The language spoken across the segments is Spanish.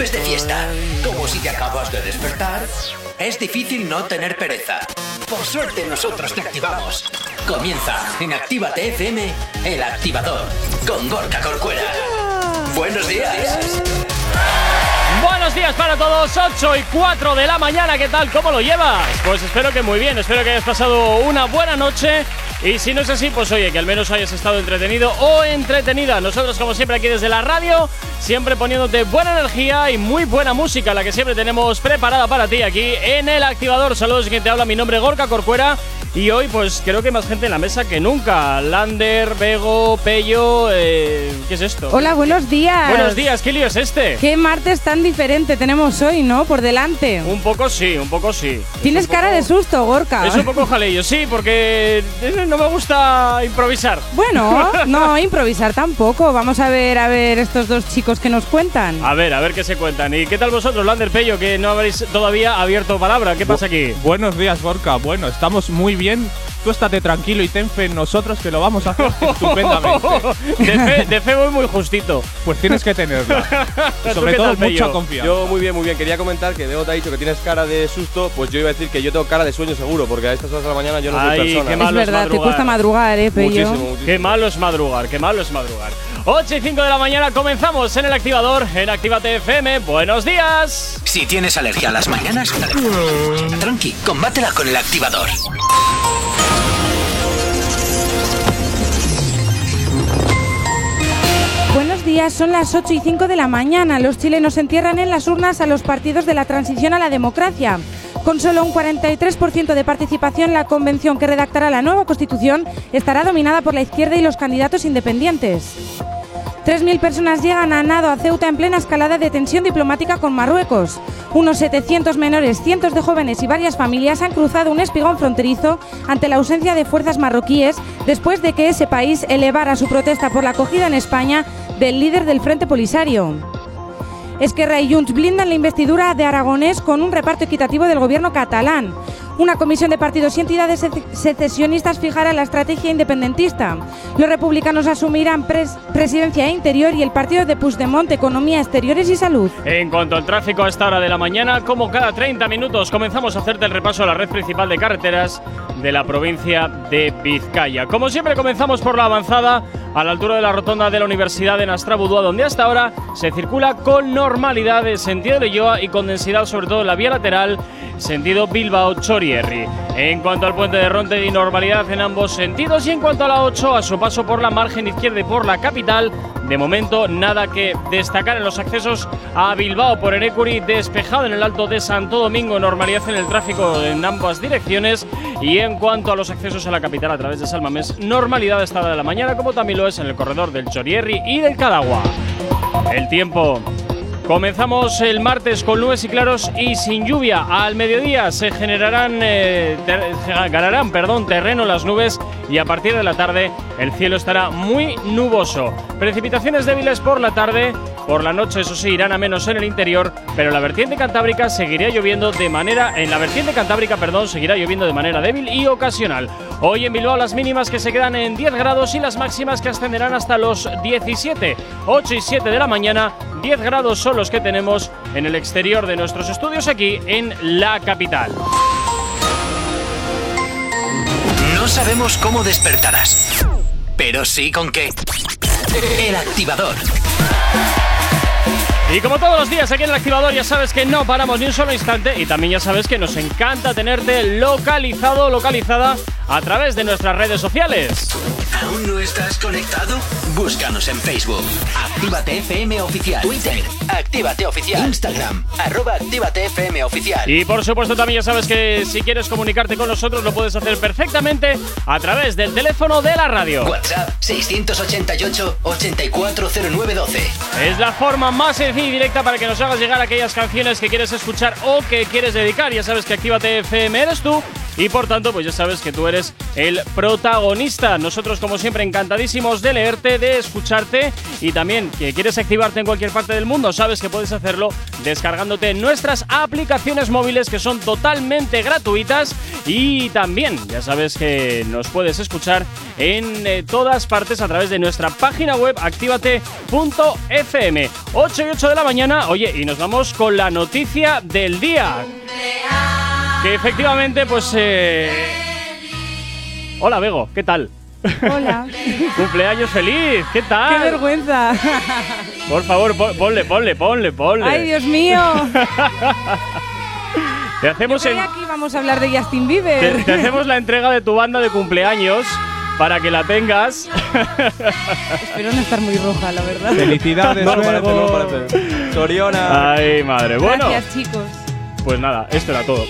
vuelves de fiesta, como si te acabas de despertar, es difícil no tener pereza. Por suerte nosotros te activamos. Comienza en Actívate FM, el activador, con Gorka Corcuera. Buenos días. Buenos días para todos, 8 y 4 de la mañana, ¿qué tal? ¿Cómo lo llevas? Pues espero que muy bien, espero que hayas pasado una buena noche y si no es así, pues oye, que al menos hayas estado entretenido o entretenida. Nosotros como siempre aquí desde la radio, siempre poniéndote buena energía y muy buena música, la que siempre tenemos preparada para ti aquí en el activador. Saludos, quien te habla, mi nombre es Gorka Corcuera y hoy, pues creo que hay más gente en la mesa que nunca. Lander, Bego, Pello. Eh, ¿Qué es esto? Hola, buenos días. Buenos días, ¿qué lío es este? Qué martes tan diferente tenemos hoy, ¿no? Por delante. Un poco sí, un poco sí. Tienes cara de susto, Gorka. Es un poco jaleillo, sí, porque no me gusta improvisar. Bueno, no, improvisar tampoco. Vamos a ver, a ver estos dos chicos que nos cuentan. A ver, a ver qué se cuentan. ¿Y qué tal vosotros, Lander, Pello, que no habéis todavía abierto palabra? ¿Qué pasa aquí? Buenos días, Gorka. Bueno, estamos muy bien. Tú estate tranquilo y ten fe en nosotros que lo vamos a hacer estupendamente. De fe, de fe voy muy justito. Pues tienes que tenerla. Y ¿Tú sobre qué todo tal, Pello? mucha confianza. Yo muy bien, muy bien. Quería comentar que Debo te ha dicho que tienes cara de susto, pues yo iba a decir que yo tengo cara de sueño seguro, porque a estas horas de la mañana yo no soy Ay, persona. qué es malo es verdad, te madrugar. cuesta madrugar, ¿eh, Pello? Muchísimo, muchísimo. Qué malo es madrugar, qué malo es madrugar. 8 y 5 de la mañana comenzamos en el activador en Actívate FM. Buenos días. Si tienes alergia a las mañanas, tranqui, combátela con el activador. Buenos días, son las 8 y 5 de la mañana. Los chilenos entierran en las urnas a los partidos de la transición a la democracia. Con solo un 43% de participación, la convención que redactará la nueva constitución estará dominada por la izquierda y los candidatos independientes. 3.000 personas llegan a nado a Ceuta en plena escalada de tensión diplomática con Marruecos. Unos 700 menores, cientos de jóvenes y varias familias han cruzado un espigón fronterizo ante la ausencia de fuerzas marroquíes después de que ese país elevara su protesta por la acogida en España del líder del Frente Polisario. Esquerra y Junts blindan la investidura de Aragonés con un reparto equitativo del gobierno catalán. Una comisión de partidos y entidades sece- secesionistas fijará la estrategia independentista. Los republicanos asumirán pres- presidencia e interior y el partido de Puigdemont economía, exteriores y salud. En cuanto al tráfico a esta hora de la mañana, como cada 30 minutos, comenzamos a hacerte el repaso a la red principal de carreteras de la provincia de Vizcaya. Como siempre, comenzamos por la avanzada a la altura de la rotonda de la Universidad de Nastrabudúa, donde hasta ahora se circula con normalidad en sentido de Lloa y con densidad, sobre todo en la vía lateral, sentido En cuanto al puente de Ronte y normalidad en ambos sentidos, y en cuanto a la 8, a su paso por la margen izquierda y por la capital, de momento nada que destacar en los accesos a Bilbao por Erecuri, despejado en el Alto de Santo Domingo, normalidad en el tráfico en ambas direcciones. Y en cuanto a los accesos a la capital a través de Salmamés, normalidad esta de la mañana, como también lo es en el corredor del Chorierri y del Cadagua. El tiempo. Comenzamos el martes con nubes y claros y sin lluvia. Al mediodía se generarán, eh, ganarán perdón, terreno las nubes y a partir de la tarde el cielo estará muy nuboso. Precipitaciones débiles por la tarde, por la noche eso sí irán a menos en el interior, pero la vertiente cantábrica seguirá lloviendo de manera en la vertiente cantábrica, perdón, seguirá lloviendo de manera débil y ocasional. Hoy en Bilbao las mínimas que se quedan en 10 grados y las máximas que ascenderán hasta los 17, 8 y 7 de la mañana. 10 grados son los que tenemos en el exterior de nuestros estudios aquí en la capital. No sabemos cómo despertarás, pero sí con qué. El activador. Y como todos los días aquí en el activador ya sabes que no paramos ni un solo instante y también ya sabes que nos encanta tenerte localizado, localizada a través de nuestras redes sociales. ¿Aún no estás conectado? Búscanos en Facebook. Actívate FM Oficial. Twitter. Actívate Oficial. Instagram. Arroba Actívate FM Oficial. Y por supuesto también ya sabes que si quieres comunicarte con nosotros lo puedes hacer perfectamente a través del teléfono de la radio. WhatsApp 688-840912. Es la forma más sencilla y directa para que nos hagas llegar aquellas canciones que quieres escuchar o que quieres dedicar. Ya sabes que Actívate FM eres tú y por tanto pues ya sabes que tú eres el protagonista. Nosotros como siempre encantadísimos de leerte, de escucharte y también que quieres activarte en cualquier parte del mundo. Sabes que puedes hacerlo descargándote nuestras aplicaciones móviles que son totalmente gratuitas y también ya sabes que nos puedes escuchar en eh, todas partes a través de nuestra página web activate.fm 8 y 8 de la mañana, oye, y nos vamos con la noticia del día. Que efectivamente, pues... eh, Hola, Bego, ¿qué tal? Hola. Cumpleaños feliz, ¿qué tal? ¡Qué vergüenza! Por favor, pon- ponle, ponle, ponle, ponle. ¡Ay, Dios mío! te hacemos en- Creía que íbamos a hablar de Justin Bieber. te hacemos la entrega de tu banda de cumpleaños para que la tengas. Espero no estar muy roja, la verdad. Felicidades, No. Soriona. Ay, madre. Bueno, Gracias, chicos. Pues nada, esto era todo.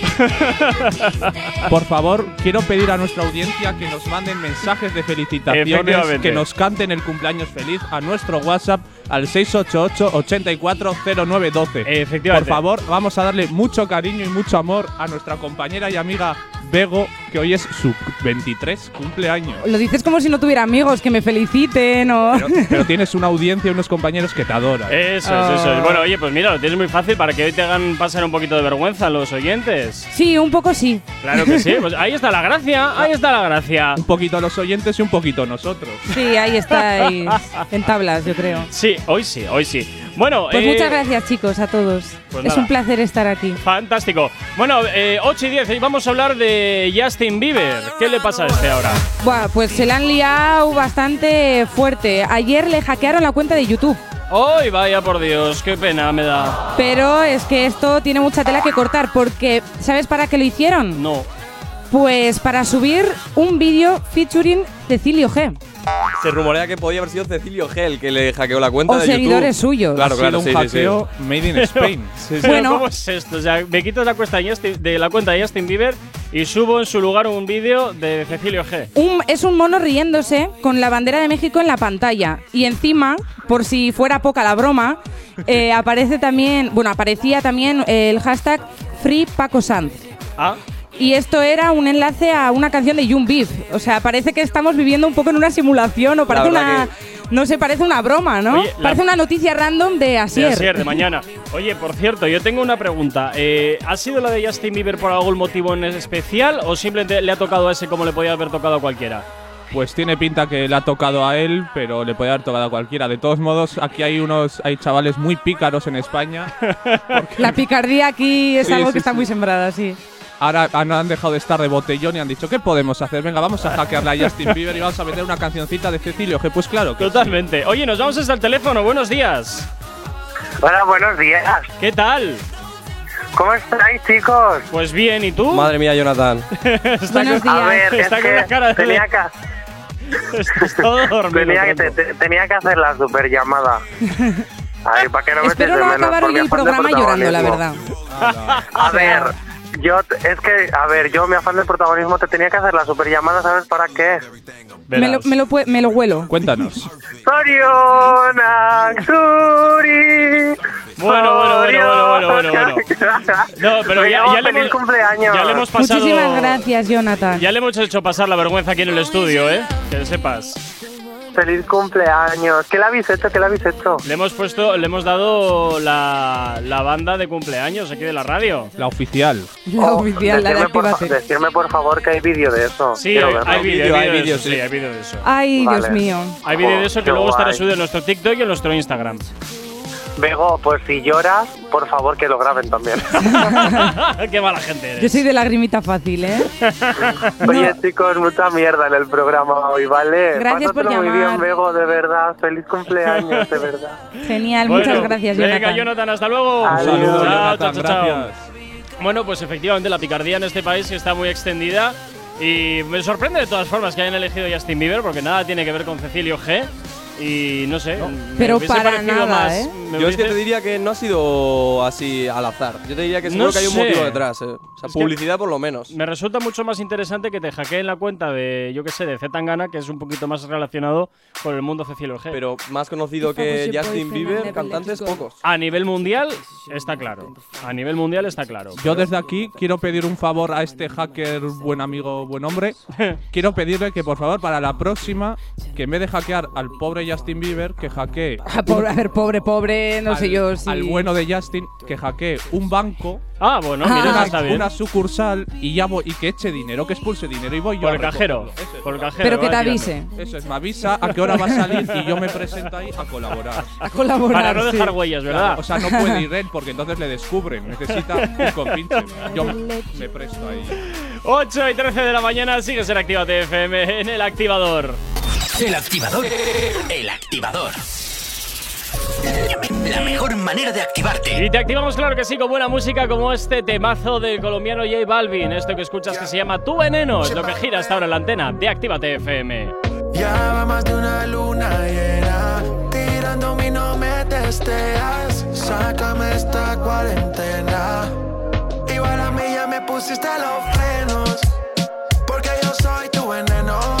Por favor, quiero pedir a nuestra audiencia que nos manden mensajes de felicitaciones, que nos canten el cumpleaños feliz a nuestro WhatsApp al 688 840912. Efectivamente. Por favor, vamos a darle mucho cariño y mucho amor a nuestra compañera y amiga Bego, que hoy es su 23 cumpleaños. Lo dices como si no tuviera amigos que me feliciten o. Pero, pero tienes una audiencia y unos compañeros que te adoran. Eso es, eso es. Oh. Bueno, oye, pues mira, lo tienes muy fácil para que hoy te hagan pasar un poquito de vergüenza los oyentes. Sí, un poco sí. Claro que sí, pues ahí está la gracia, ahí está la gracia. Un poquito los oyentes y un poquito nosotros. Sí, ahí estáis. En tablas, yo creo. Sí, hoy sí, hoy sí. Bueno, Pues eh, muchas gracias, chicos, a todos. pues es nada. un placer estar aquí. Fantástico. Bueno, eh, 8 y 10, y vamos a hablar de Justin Bieber. ¿Qué le pasa a este ahora? Buah, pues se la han liado bastante fuerte. Ayer le hackearon la cuenta de YouTube. ¡Ay, vaya por Dios! ¡Qué pena me da! Pero es que esto tiene mucha tela que cortar porque ¿sabes para qué lo hicieron? No. Pues para subir un vídeo featuring Cecilio G. Se rumorea que podía haber sido Cecilio G el que le hackeó la cuenta O de seguidores YouTube. suyos. Claro, claro, un sí, sí, sí. hackeo made in Spain. Bueno. ¿Cómo es esto? O sea, me quito la cuenta de, Justin- de la cuenta de Justin Bieber y subo en su lugar un vídeo de Cecilio G. Un- es un mono riéndose con la bandera de México en la pantalla. Y encima, por si fuera poca la broma, eh, aparece también, bueno, aparecía también el hashtag Free Paco Sanz. Ah, Y esto era un enlace a una canción de Young Beef. O sea, parece que estamos viviendo un poco en una simulación o parece una. No sé, parece una broma, ¿no? Oye, parece una noticia random de de Asier. ayer, de mañana. Oye, por cierto, yo tengo una pregunta. Eh, ¿Ha sido la de Justin Bieber por algún motivo en especial o simplemente le ha tocado a ese como le podía haber tocado a cualquiera? Pues tiene pinta que le ha tocado a él, pero le puede haber tocado a cualquiera. De todos modos, aquí hay unos, hay chavales muy pícaros en España. La picardía aquí es Sí, algo sí, que está muy sembrada, sí. Ahora han, han dejado de estar de botellón y han dicho, ¿qué podemos hacer? Venga, vamos a hackearle a Justin Bieber y vamos a meter una cancioncita de Cecilio G. Pues claro que sí. Totalmente. Oye, nos vamos hasta el teléfono. Buenos días. Hola, buenos días. ¿Qué tal? ¿Cómo estáis, chicos? Pues bien, ¿y tú? Madre mía, Jonathan. Está Buenos con- A días. ver, Está es con que la cara de- tenía que, dormido. tenía, que, te- te- tenía que hacer la super llamada. Ay, para que no me Espero no acabar hoy el programa llorando, la verdad. A ver, yo es que, a ver, yo mi afán de protagonismo te tenía que hacer la super llamada, ¿sabes para qué? Me lo, me, lo, me lo huelo. Cuéntanos. Bueno, bueno, bueno, bueno, bueno, bueno, No, pero ya, ya le hemos, cumpleaños. ya le hemos pasado. Muchísimas gracias, Jonathan. Ya le hemos hecho pasar la vergüenza aquí en el estudio, ¿eh? Que lo sepas. Feliz cumpleaños. ¿Qué le habéis hecho? ¿Qué le habéis hecho? Le hemos puesto, le hemos dado la, la banda de cumpleaños aquí de la radio. La oficial. La oficial, la de por, decirme, por favor que hay vídeo de eso. Sí, Quiero hay, vídeo, hay vídeo, vídeo, de eso, sí. sí, hay vídeo de eso. Ay, Vale. Dios mío. Hay vídeo de Oh, eso que qué luego estará subido en nuestro TikTok y en nuestro Instagram. Bego, pues si lloras, por favor que lo graben también. Qué mala gente eres. Yo soy de lagrimita fácil, ¿eh? Oye, chicos, mucha mierda en el programa hoy, ¿vale? Gracias por Pásatelo muy llamar. bien, Bego, de verdad. Feliz cumpleaños, de verdad. Genial, Bueno, muchas gracias, Jonathan. Venga, Jonathan, hasta luego. Adiós. Un saludo, Chao, Jonathan, chao, chao, chao. Bueno, pues efectivamente la picardía en este país está muy extendida y me sorprende de todas formas que hayan elegido a Justin Bieber porque nada tiene que ver con Cecilio G y no sé. me Pero hubiese para parecido nada, más- ¿eh? me Yo es que hubiese- te diría que no ha sido así al azar. Yo te diría que seguro No que hay un sé. motivo detrás. eh. O sea, Es que- publicidad por lo menos. Me resulta mucho más interesante que te hackeen la cuenta de, yo qué sé, de Zetangana, que es un poquito más relacionado con el mundo Cecilio G. Pero más conocido que your Justin Bieber, cantantes pocos. a nivel mundial está claro. A nivel mundial está claro. Yo desde aquí quiero pedir un favor a este hacker, buen amigo, buen hombre. quiero pedirle que por favor para la próxima, que en vez de hackear al pobre Justin Bieber, que hackee Ah, pobre, a ver, pobre, pobre. no sé al- yo si. Al bueno de Justin que hackee un banco, Ah, bueno, mira, una, está bien. una sucursal y ya voy- y que eche dinero, que expulse dinero y voy yo Por a el cajero. es. Por el cajero. Pero que te avise. Eso es, me avisa a qué hora va a salir y yo me presento ahí a colaborar. A colaborar. Para no sí. dejar huellas, ¿verdad? Claro, o sea, no puede ir él porque entonces le descubren. Necesita un compinche. Yo me, me presto ahí. 8 y 13 de la mañana, sigues en Activa TFM en el activador. El activador. El activador. La mejor manera de activarte. Y te activamos, claro que sí, con buena música como este temazo del colombiano J Balvin. Esto que escuchas que se llama Tu Veneno, es lo que gira hasta ahora en la antena de Actívate FM. Ya va más de una luna llena Tirándome y no me testeas Sácame esta cuarentena Igual a mí ya me pusiste los frenos Porque yo soy tu veneno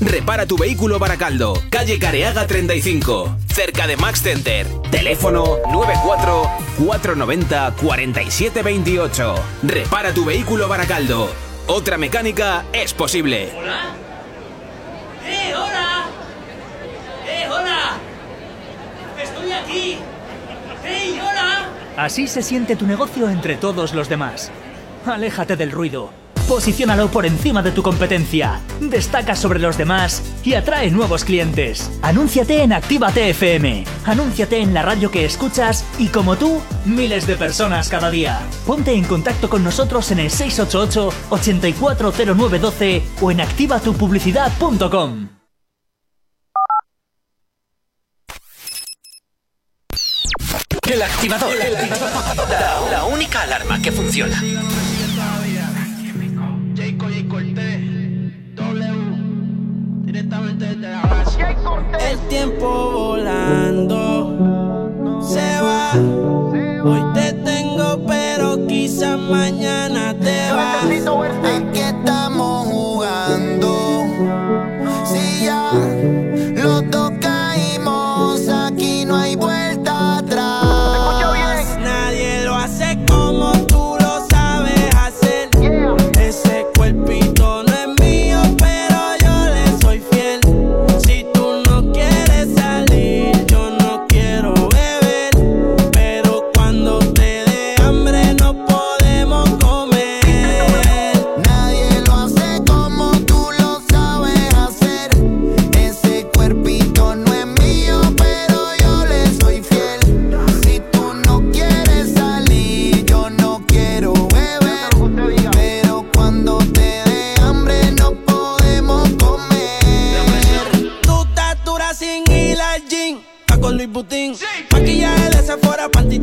Repara tu vehículo Baracaldo, calle Careaga 35, cerca de Max Center. Teléfono 94 490 4728. Repara tu vehículo Baracaldo. Otra mecánica es posible. ¡Eh, hola! ¡Eh, hola! ¡Estoy aquí! ¡Hey, hola! Así se siente tu negocio entre todos los demás. Aléjate del ruido. Posiciónalo por encima de tu competencia. Destaca sobre los demás y atrae nuevos clientes. Anúnciate en Actívate FM. Anúnciate en la radio que escuchas y como tú, miles de personas cada día. Ponte en contacto con nosotros en el 688 840912 o en activatupublicidad.com. El activador. La, la única alarma que funciona. El tiempo volando se va. Hoy te tengo, pero quizás mañana te vas. Aquí estamos jugando.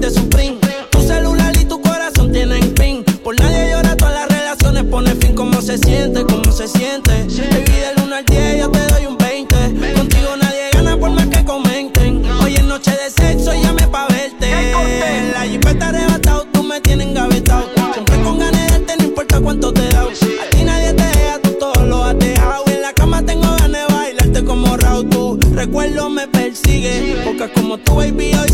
Tu celular y tu corazón tienen pin. Por nadie llora, todas las relaciones pone fin. ¿Cómo se siente? ¿Cómo se siente? Baby, del 1 al 10 yo te doy un 20. Contigo nadie gana por más que comenten. Hoy es noche de sexo, llame pa' verte. La jipeta arrebatado, tú me tienes engavetado. Siempre con ganas de darte, no importa cuánto te da. A ti nadie te deja, tú todo lo has dejado. En la cama tengo ganas de bailarte como Raúl. Tu recuerdo me persigue. Porque como tu baby hoy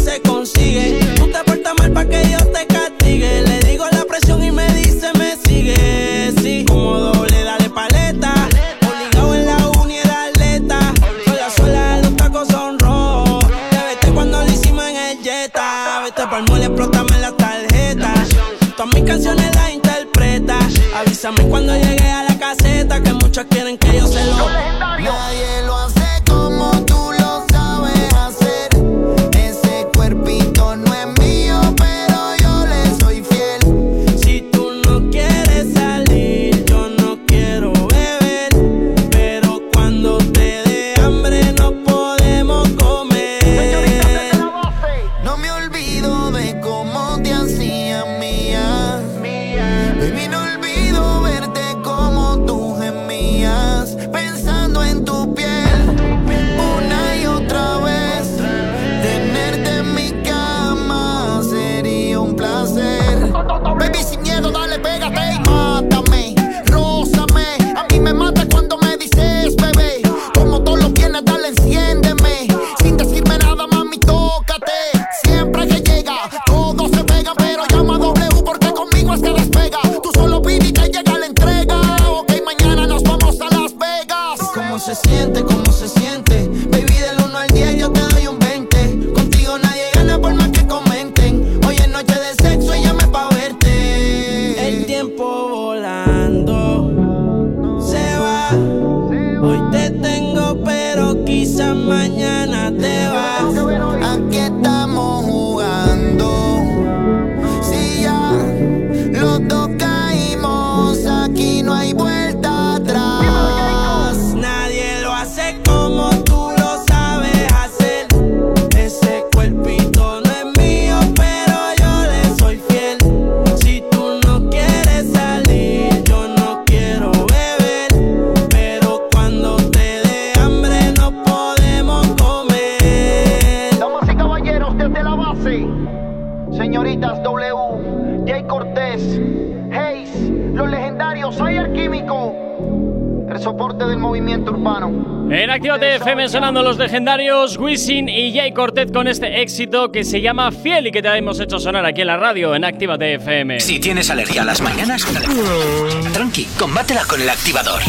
Wisin y Jay Cortez con este éxito que se llama Fiel y que te hemos hecho sonar aquí en la radio en Actívate FM. Si tienes alergia a las mañanas, tranqui, combátela con el activador.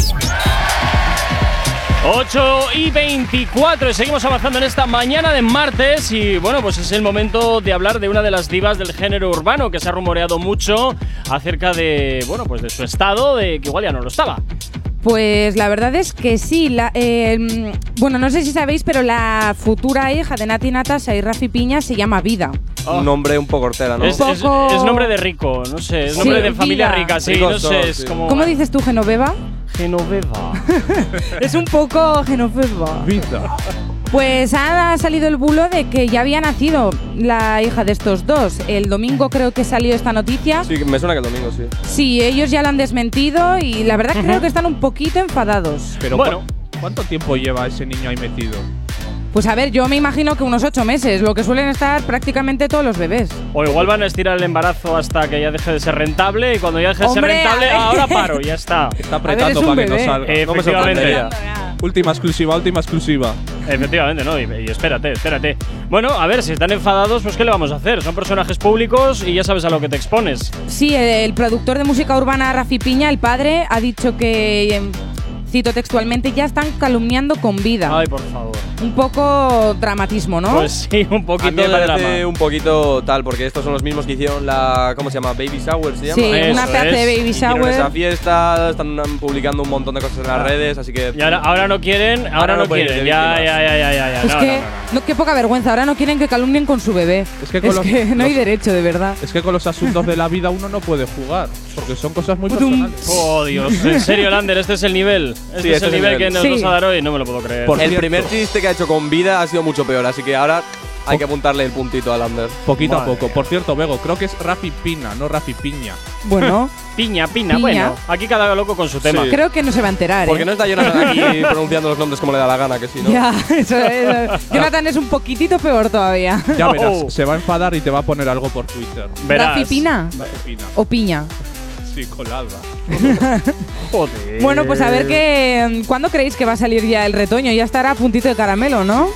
8 y 24 y seguimos avanzando en esta mañana de martes y bueno pues es el momento de hablar de una de las divas del género urbano que se ha rumoreado mucho acerca de bueno pues de su estado de que igual ya no lo estaba. Pues la verdad es que sí. la- eh, bueno, no sé si sabéis, pero la futura hija de Nati Natasha y Rafi Piña se llama Vida. Un nombre un poco hortera, ¿no? Es, es- poco- es nombre de rico, no sé, es Sí, nombre de familia vida. rica, sí, no sé, todos, es sí. como ¿Cómo dices tú, Genoveva? Genoveva. es un poco Genoveva. Vida. Pues ha salido el bulo de que ya había nacido la hija de estos dos. El domingo creo que salió esta noticia. Sí, me suena que el domingo, sí. Sí, ellos ya lo han desmentido y la verdad creo que están un poquito enfadados. Pero Bueno. ¿Cu- ¿cuánto tiempo lleva ese niño ahí metido? Pues a ver, yo me imagino que unos ocho meses, lo que suelen estar prácticamente todos los bebés. O igual van a estirar el embarazo hasta que ya deje de ser rentable y cuando ya deje de ser rentable, ahora paro, ya está. Está ver, apretando para que no bebé. salga. No me Efectivamente. sorprendería. Última exclusiva, última exclusiva. Efectivamente, no, y, y espérate, espérate. Bueno, a ver, si están enfadados, pues ¿qué le vamos a hacer? Son personajes públicos y ya sabes a lo que te expones. Sí, el productor de música urbana Rafi Piña, el padre, ha dicho que, em, cito textualmente, ya están calumniando con vida. Ay, por favor. Un poco dramatismo, ¿no? Pues sí, un A poquito mí me de parece drama. un poquito tal, porque estos son los mismos que hicieron la. ¿Cómo se llama? Baby Shower, ¿se llama? Sí, Eso una pedazo de es. baby Hicieron shower. esa fiesta, están publicando un montón de cosas en las redes, así que. Y ahora, ahora no quieren, ahora, Ahora no, no quieren. Ya, ya, ya, ya, ya, ya. Es No, que, no, no, no. no, qué poca vergüenza, ahora no quieren que calumnien con su bebé. Es que con los- no hay los- derecho, de verdad. Es que con los asuntos de la vida uno no puede jugar, porque son cosas muy personales. Oh, Dios. En serio, Lander, este es el nivel. Este Sí, es este el es el nivel que nos Sí. vas a dar hoy. No me lo puedo creer. Por el cierto. primer chiste que ha hecho con vida ha sido mucho peor, así que ahora hay que apuntarle el puntito al Ander. Poquito Madre a poco. mía. Por cierto, Bego, creo que es Rafi Pina, no Rafi Piña. Bueno, Piña, piña, Piña. Bueno, aquí cada loco con su tema. Sí. creo que no se va a enterar. Porque ¿eh? no está Jonathan aquí pronunciando los nombres como le da la gana, que sí, ¿no? Ya, eso es. Jonathan es un poquitito peor todavía. Ya Oh. verás, se va a enfadar y te va a poner algo por Twitter. Verás. Rafi Pina Rafi Pina. o Piña. Sí, colada. Joder. Bueno, pues a ver que. ¿Cuándo creéis que va a salir ya el retoño? Ya estará a puntito de caramelo, ¿no?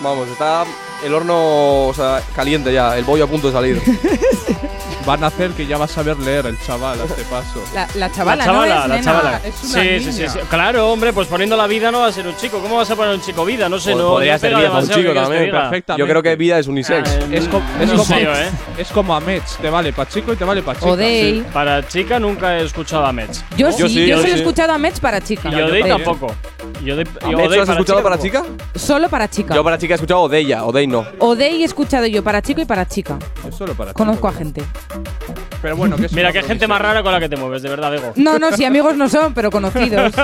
Vamos, está el horno o sea, caliente ya, el bollo a punto de salir. Van a hacer que ya va a saber leer el chaval a este paso. La, la chavala, la chavala, ¿no? Es la nena, chavala. es una sí, niña. sí, sí, sí. Claro, hombre, pues poniendo la vida no va a ser un chico. ¿Cómo vas a poner un chico vida? No sé, Pod- no. podría no ser vida para un chico también, perfectamente. Yo creo que vida es unisex. Ah, Es, co- no es como, sé yo, ¿eh? es como a Mets, te vale para chico y te vale para chica. Odey. Para chica nunca he escuchado a Mets. Yo, Yo sí, sí, yo yo solo he sí. escuchado a Mets para chica. Y Odey Eh, tampoco. Y Odey, y ¿A Odey Metro has escuchado para chica? Solo para chica. Yo para chica he escuchado Odeya, Odey no. Odey he escuchado yo para chico y para chica. Es solo para Conozco a gente. Pero bueno, que es Mira, qué gente más rara con la que te mueves, de verdad, Bego. No, no, si amigos no son, pero conocidos.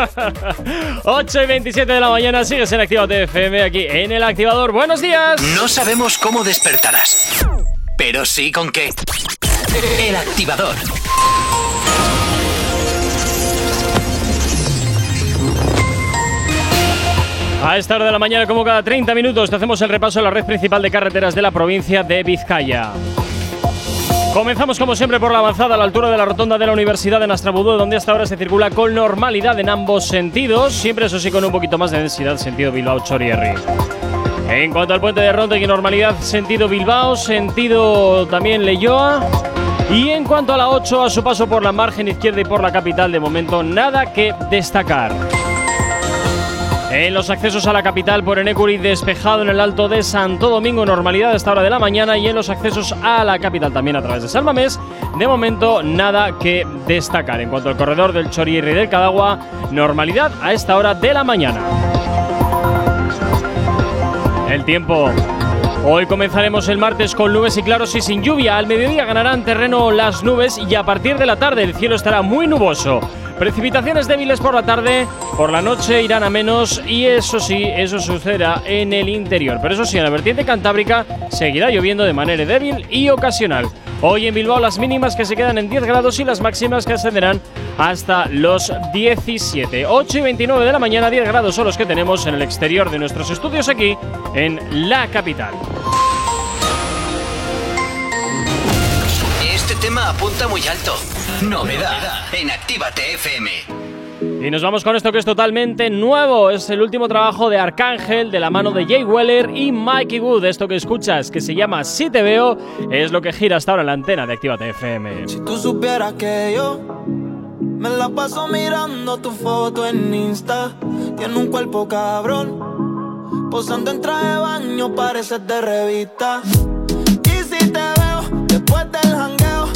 8 y 27 de la mañana, sigues en Activa TFM aquí en el activador. ¡Buenos días! No sabemos cómo despertarás, pero sí con qué. El activador. A esta hora de la mañana, como cada 30 minutos, te hacemos el repaso a la red principal de carreteras de la provincia de Vizcaya. Comenzamos como siempre por la avanzada a la altura de la rotonda de la Universidad de Nastrabudú, donde hasta ahora se circula con normalidad en ambos sentidos, siempre eso sí con un poquito más de densidad sentido Bilbao-Chorierri. En cuanto al puente de Rontegui, normalidad sentido Bilbao, sentido también Leyoa. Y en cuanto a la 8, a su paso por la margen izquierda y por la capital, de momento nada que destacar. En los accesos a la capital por Enecuri despejado en el alto de Santo Domingo, normalidad a esta hora de la mañana y en los accesos a la capital también a través de Salmamés, de momento nada que destacar. En cuanto al corredor del Chorierri del Cadagua, normalidad a esta hora de la mañana. El tiempo. Hoy comenzaremos el martes con nubes y claros y sin lluvia. Al mediodía ganarán terreno las nubes y a partir de la tarde el cielo estará muy nuboso. Precipitaciones débiles por la tarde, por la noche irán a menos y eso sí, eso sucederá en el interior. Pero eso sí, en la vertiente cantábrica seguirá lloviendo de manera débil y ocasional. Hoy en Bilbao las mínimas que se quedan en 10 grados y las máximas que ascenderán hasta los 17. 8 y 29 de la mañana, 10 grados son los que tenemos en el exterior de nuestros estudios aquí en la capital. Este tema apunta muy alto. Novedad en Actívate FM. Y nos vamos con esto que es totalmente nuevo. Es el último trabajo de Arcángel de la mano de Jay Weller y Mikey Wood. Esto que escuchas, que se llama Si Te Veo, es lo que gira hasta ahora en la antena de Actívate FM. Si tú supieras que yo me la paso mirando tu foto en Insta. Tiene un cuerpo cabrón. Posando en traje de baño, pareces de revista. Y si te veo después del jangueo,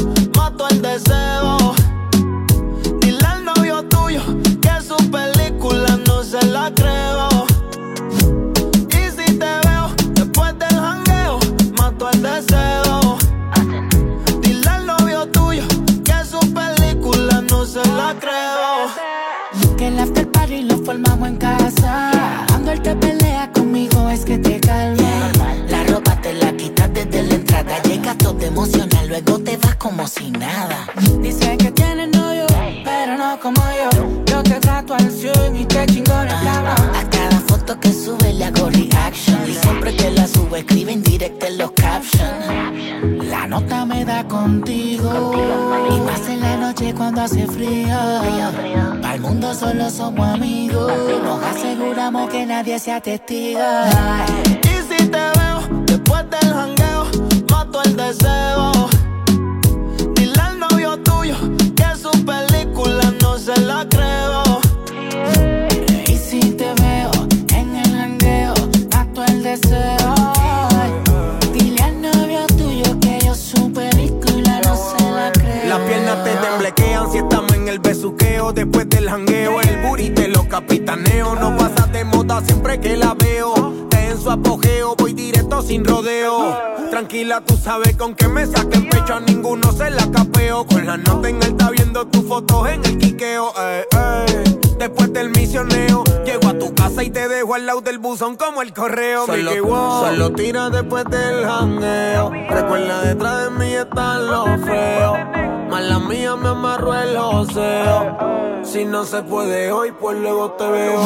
mato el deseo. Dile al novio tuyo que su película no se la creo. Como si nada. Dice que tienes novio, pero no como yo. Yo te trato al 100 y te chingo en el cabrón. A cada foto que sube le hago reaction. Y siempre que la subo escribe en directo en los captions. La nota me da contigo. Y más en la noche cuando hace frío. Para el mundo solo somos amigos. Nos aseguramos que nadie sea testigo. Y si te veo después del jangueo, mato el deseo. Que su película no se la creo. Y si te veo en el jangueo, mato el deseo. Dile al novio tuyo que yo su película no se la creo. Las piernas te temblequean si estamos en el besuqueo. Después del jangueo, el booty te lo capitaneo. No pasa de moda siempre que la veo. Está en su apogeo, voy directo sin rodeo. Tranquila, tú sabes con que me saque el pecho. A ninguno se la capeo. Con la nota en alta viendo tus fotos en el quiqueo. eh, eh. Después del misioneo, llego a tu casa y te dejo al lado del buzón como el correo. Solo- Mickey, wow. solo tira después del jangueo. Recuerda detrás de mí están los feos. Mala mía me amarró el joseo. Si no se puede hoy, pues luego te veo.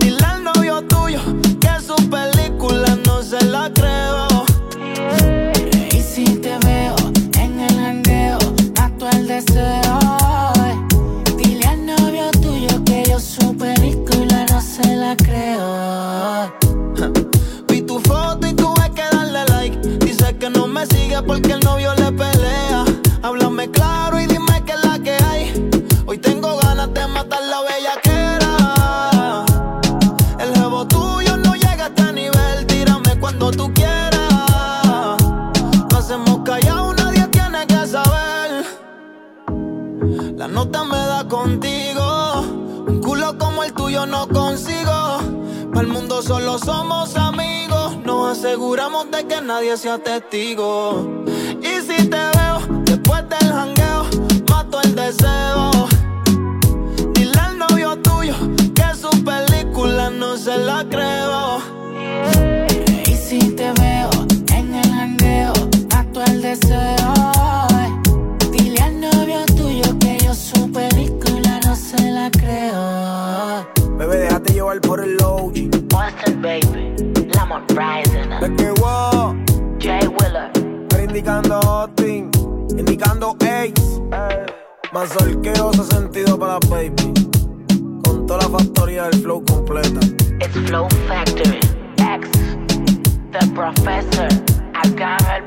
Dile al novio tuyo que su película no se la creo. Y si te veo en el jangueo, mato el deseo. Dile al novio tuyo que yo su película no se la creo. Vi tu foto y tuve que darle like. Dice que no me sigue porque el novio le pelea. Nota me da contigo. Un culo como el tuyo no consigo. Para el mundo solo somos amigos. Nos aseguramos de que nadie sea testigo. Y si te veo después del jangueo, mato el deseo. Dile al novio tuyo que su película no se la creo. Y si te veo en el jangueo, mato el deseo. La creo. Bebé, déjate llevar por el low. Monster baby, Lamont Rising. Es que wow. Jay Willer. Pero indicando Austin, indicando Ace. Más solqueo ese sentido para la baby. Con toda la factoría del flow completa. It's Flow Factory. X, The Professor.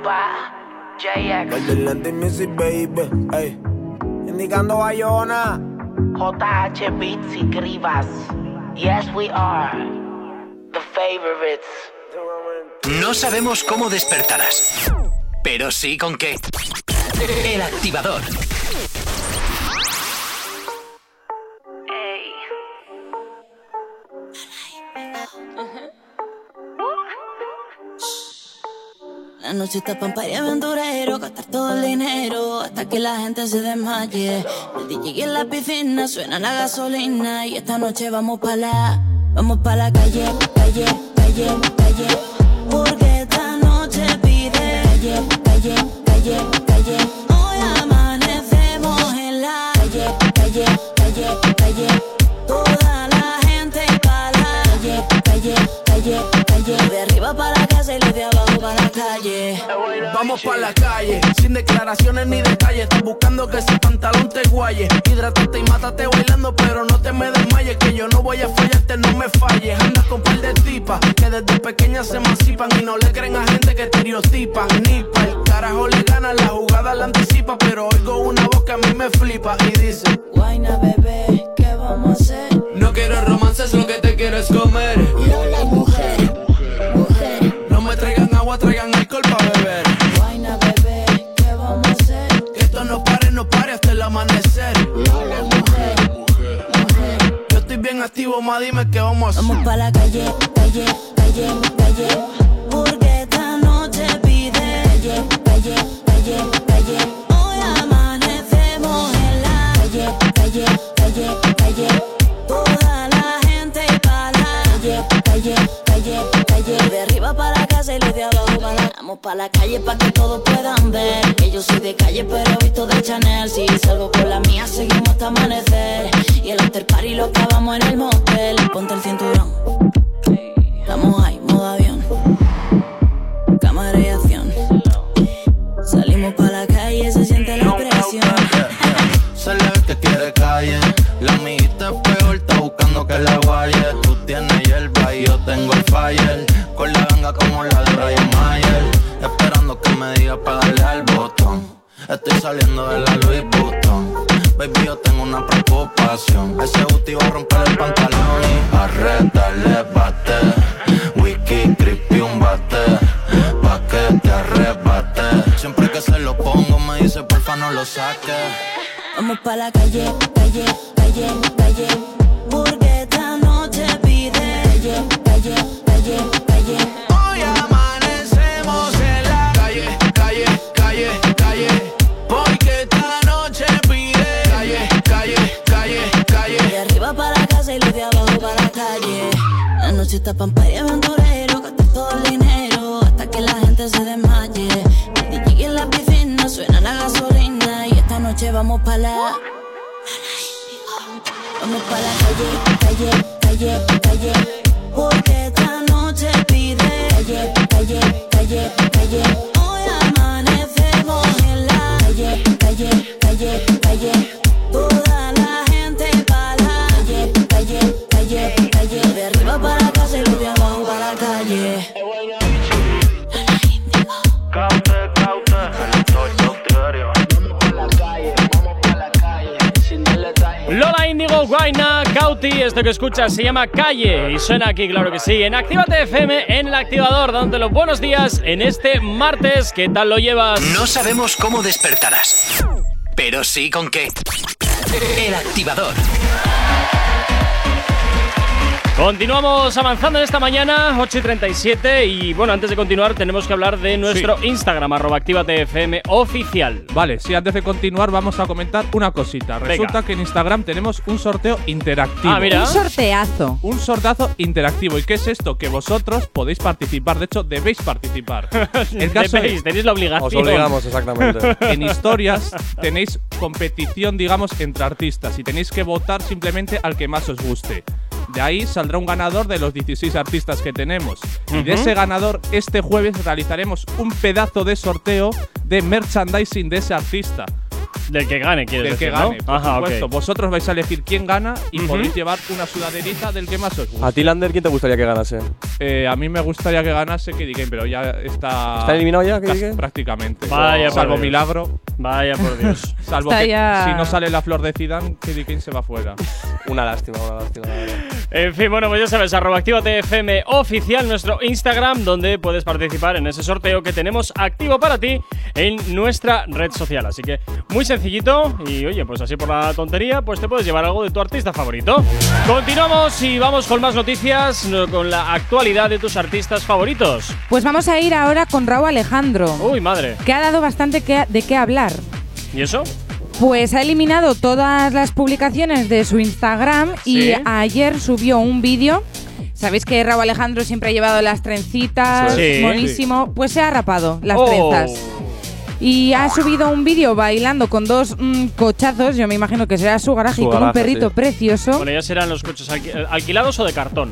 Pa. JX. El del Lente Music, baby. Ey. Indicando Bayona. JH Beats y Grivas. Yes, we are. The favorites. No sabemos cómo despertarás, pero sí con qué. El activador. La noche está pampa y aventurero, gastar todo el dinero hasta que la gente se desmaye. El DJ en la piscina suena la gasolina y esta noche vamos pa' la, vamos pa' la calle, calle, calle, calle. Porque esta noche pide calle, calle, calle, calle. Hoy amanecemos en la calle, calle, calle, calle. Calle. Vamos pa' la calle, sin declaraciones ni detalles. Estás buscando que ese pantalón te guaye. Hidrátate y mátate bailando, pero no te me desmayes. Que yo no voy a fallarte, no me falles. Andas con par de tipas que desde pequeñas se emancipan y no le creen a gente que estereotipan. Ni pa' el carajo le gana, la jugada la anticipa. Pero oigo una voz que a mí me flipa y dice: Guayna, bebé, ¿qué vamos a hacer? No quiero romances, lo que te quiero es comer. Lola, mujer, mujer. Agua, traigan alcohol pa' beber. Guayna, bebé, ¿qué vamos a hacer? Que esto no pare, no pare hasta el amanecer. Lola, mujer, mujer. Yo estoy bien activo, ma, dime qué vamos a hacer. Vamos pa' la calle, calle, calle, calle. Porque esta noche pide calle, calle, calle, Vamos pa' la calle pa' que todos puedan ver Que yo soy de calle pero visto de Chanel Si salgo con la mía seguimos hasta amanecer Y el after party lo acabamos en el motel Ponte el cinturón Estamos ahí, modo avión Cámara y acción Salimos pa' la calle, se siente la presión Se le que quiere calle. La amiguita es peor, está buscando que la guaye. Tú tienes hierba y yo tengo el fire. Con la ganga como la de Brian Mayer. Me diga para darle al botón. Estoy saliendo de la Louis Vuitton. Baby, yo tengo una preocupación. Ese booty va a romper el pantalón y arrétale bate. Wiki, creepy, un bate. Pa' que te arrebate. Siempre que se lo pongo me dice porfa no lo saques. Vamos pa' la calle, calle, calle, calle. Porque esta noche pide calle, calle, calle, calle. Noche está pampa y aventurero, gastar todo el dinero hasta que la gente se desmaye. El DJ en la piscina suena la gasolina y esta noche vamos pa' la. Vamos pa' la calle, calle, calle, calle. Porque esta noche pide calle, calle, calle, calle. Hoy amanecemos en la calle, calle, calle, calle. Lola Indigo, Guaina, Cauti, esto que escuchas se llama Calle y suena aquí, claro que sí, en Actívate FM, en el activador, dándote los buenos días en este martes. ¿Qué tal lo llevas? No sabemos cómo despertarás, pero sí con qué. El activador. Continuamos avanzando en esta mañana, 8 y 37. Y bueno, antes de continuar, tenemos que hablar de nuestro Instagram, arroba ActívateFM oficial. Vale, sí, antes de continuar, vamos a comentar una cosita. Venga. Resulta que en Instagram tenemos un sorteo interactivo. Ah, mira. Un sorteazo. Un sortazo interactivo. ¿Y qué es esto? Que vosotros podéis participar. De hecho, debéis participar. El caso Debéis, es, tenéis la obligación. Os obligamos, exactamente. en historias tenéis competición, digamos, entre artistas y tenéis que votar simplemente al que más os guste. De ahí saldrá un ganador de los 16 artistas que tenemos. Y de ese ganador, este jueves realizaremos un pedazo de sorteo de merchandising de ese artista. Del que gane, quieres Del que decir, ¿no? gane, por Ajá, ok. supuesto. Vosotros vais a elegir quién gana y podéis llevar una sudaderita del que más os guste. A ti, Lander, ¿quién te gustaría que ganase? Eh, a mí me gustaría que ganase Kid Game, pero ya está. ¿Está eliminado ya, Kid? Prácticamente. Vaya por Salvo Dios. milagro. Vaya por Dios. Salvo Está que ya- si no sale la flor de Zidane, Kid Game se va fuera. Una lástima, una lástima. En fin, bueno, pues ya sabes, arroba Actívate FM oficial, nuestro Instagram, donde puedes participar en ese sorteo que tenemos activo para ti en nuestra red social. Así que muy sencillito y oye, pues así por la tontería, pues te puedes llevar algo de tu artista favorito. Continuamos y vamos con más noticias, no, con la actualidad. de tus artistas favoritos. Pues vamos a ir ahora con Raúl Alejandro, Uy, madre. que ha dado bastante que- de qué hablar. ¿Y eso? Pues ha eliminado todas las publicaciones de su Instagram y ayer subió un vídeo. Sabéis que Raúl Alejandro siempre ha llevado las trencitas, Sí. monísimo. Pues se ha rapado las Oh. trenzas. Y ha subido un vídeo bailando con dos mm, cochazos. Yo me imagino que será su garaje Su y con un perrito sí. precioso. Bueno, ya serán los coches alqui- alquilados o de cartón.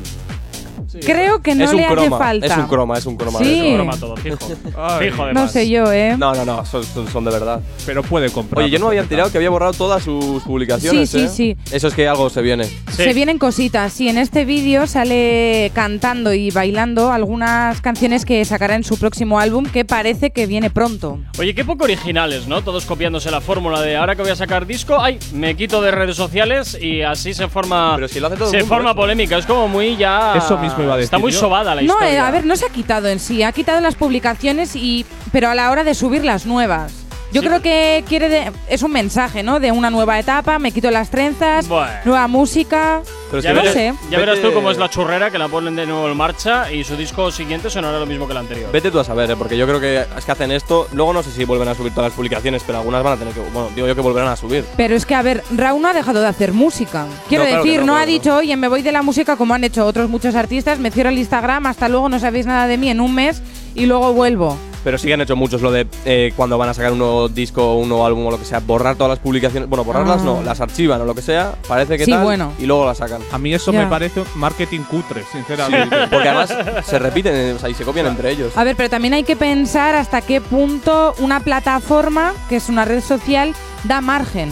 Creo que no es le hace croma, falta. Es un croma, es un croma. Sí. de. Es un croma todo, fijo. fijo, No además. sé yo, ¿eh? No, no, no, son, de verdad. Pero puede comprar. Oye, yo no me había enterado que había borrado todas sus publicaciones. Sí, sí, ¿eh? sí. Eso es que algo se viene. Se vienen cositas. Sí, en este vídeo sale cantando y bailando algunas canciones que sacará en su próximo álbum que parece que viene pronto. Oye, qué poco originales, ¿no? Todos copiándose la fórmula de ahora que voy a sacar disco, ay, me quito de redes sociales y así se forma Pero si lo hace todo se mundo, forma eso. polémica, es como muy ya Eso mismo iba a Está muy sobada la No, eh, historia. a ver, no se ha quitado en sí, ha quitado las publicaciones y pero a la hora de subir las nuevas. Yo Sí. creo que quiere de- es un mensaje, ¿no? De una nueva etapa, me quito las trenzas, Bueno. nueva música. Pero ya no verás, sé. ya verás tú cómo es la churrera que la ponen de nuevo en marcha y su disco siguiente sonará lo mismo que el anterior. Vete tú a saber, ¿eh? porque yo creo que es que hacen esto. Luego no sé si vuelven a subir todas las publicaciones, pero algunas van a tener que. Bueno, digo yo que volverán a subir. Pero es que, a ver, Raúl no ha dejado de hacer música. Quiero No, claro que decir, no, no, claro ha dicho, oye, me voy de la música como han hecho otros muchos artistas, me cierro el Instagram, hasta luego, no sabéis nada de mí en un mes y luego vuelvo. Pero sí que han hecho muchos lo de eh, cuando van a sacar un nuevo disco, un nuevo álbum o lo que sea, borrar todas las publicaciones. Bueno, borrarlas Ah. no, las archivan o lo que sea, parece que Sí, tal, bueno. y luego las sacan. A mí eso Ya. me parece marketing cutre, sinceramente. Porque además se repiten, o sea, y se copian entre ellos. A ver, pero también hay que pensar hasta qué punto una plataforma, que es una red social, da margen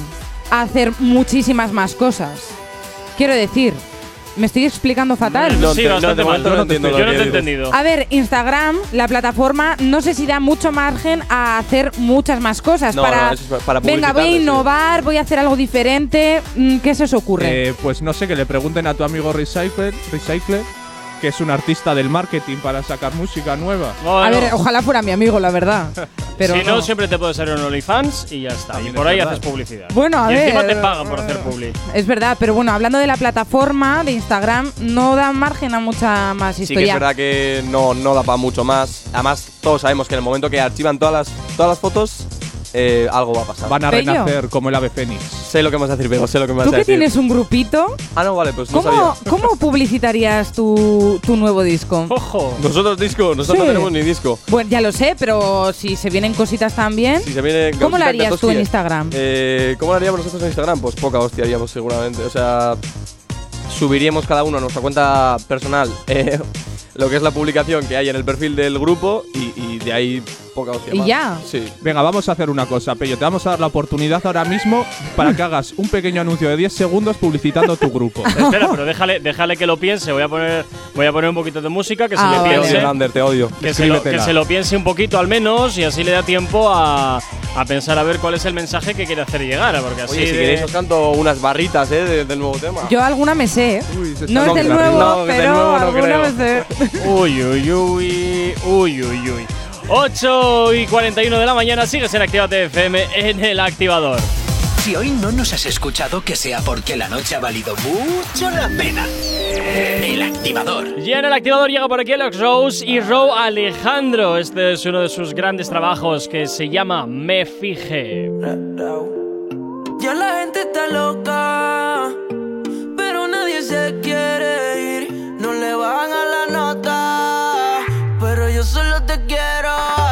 a hacer muchísimas más cosas. Quiero decir, me estoy explicando fatal. No sí, bastante de mal. momento Yo no te, entiendo yo lo no que te he entendido. A ver, Instagram, la plataforma, no sé si da mucho margen a hacer muchas más cosas. No, para, no, es para venga, voy a publicitarle, sí. innovar, voy a hacer algo diferente. Mm, ¿Qué se os ocurre? Eh, pues no sé, que le pregunten a tu amigo Recycler, Recycler que es un artista del marketing para sacar música nueva. Bueno, a ver, ojalá fuera mi amigo, la verdad. Pero si no, no. siempre te puedes hacer un OnlyFans y ya está. También y por es ahí verdad. haces publicidad. Bueno, a y encima ver, te pagan por hacer publi. Es verdad, pero bueno, hablando de la plataforma de Instagram, no da margen a mucha más Sí que es historia. verdad que no, no da para mucho más. Además, todos sabemos que en el momento que archivan todas las, todas las fotos, eh, algo va a pasar. Van a Pello. renacer como el ave fénix. Sé lo que me vas a decir, pero sé lo que me vas Tú a que decir. tienes un grupito, Ah, no, vale, pues no ¿cómo, sabía. ¿cómo publicitarías tu, tu nuevo disco? Ojo. Nosotros disco, nosotros Sí. no tenemos ni disco. Bueno, ya lo sé, pero si se vienen cositas también, Si se viene ¿cómo lo harías tú en Instagram? Eh, ¿Cómo lo haríamos nosotros en Instagram? Pues poca hostia haríamos seguramente. O sea, subiríamos cada uno a nuestra cuenta personal eh, lo que es la publicación que hay en el perfil del grupo y, y de ahí poca hostia Y ya. Sí. Venga, vamos a hacer una cosa, Pello. Te vamos a dar la oportunidad ahora mismo para que hagas un pequeño anuncio de 10 segundos publicitando tu grupo. Espera, pero déjale, déjale que lo piense. Voy a poner, voy a poner un poquito de música que se Ah, le vale. Te piense. odio, Lander, te odio. Que se, lo, que se lo piense un poquito al menos y así le da tiempo a, a pensar a ver cuál es el mensaje que quiere hacer llegar. Porque así Oye, si queréis os canto unas barritas eh, de- del nuevo tema. Yo alguna me sé, ¿eh? Uy, se No está es del nuevo, No, del pero nuevo no alguna creo. me sé. Uy, uy, uy, uy, uy, uy. 8 y 41 de la mañana sigues en Actívate FM en el activador. Si hoy no nos has escuchado, que sea porque la noche ha valido mucho la pena. El activador. Ya en el activador llega por aquí Alex Rose y Ro Alejandro. Este es uno de sus grandes trabajos que se llama Me Fije. Ya la gente está loca, pero nadie se quiere ir. No le van a la nota, yo solo te quiero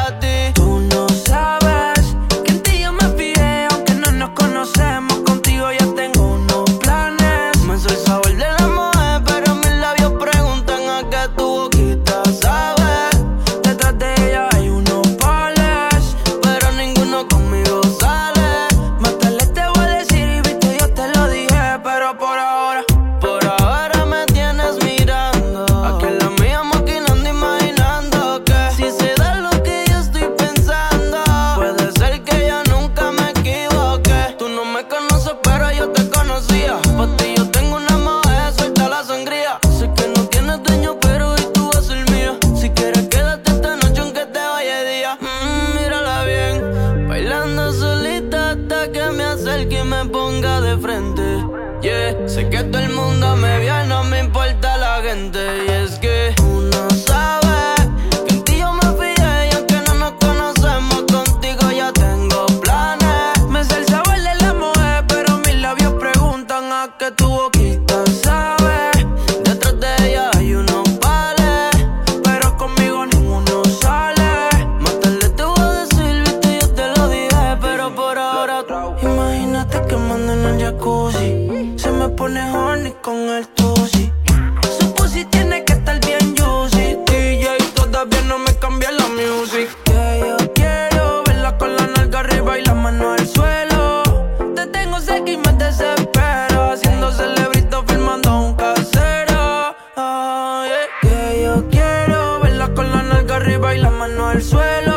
arriba y la mano al suelo.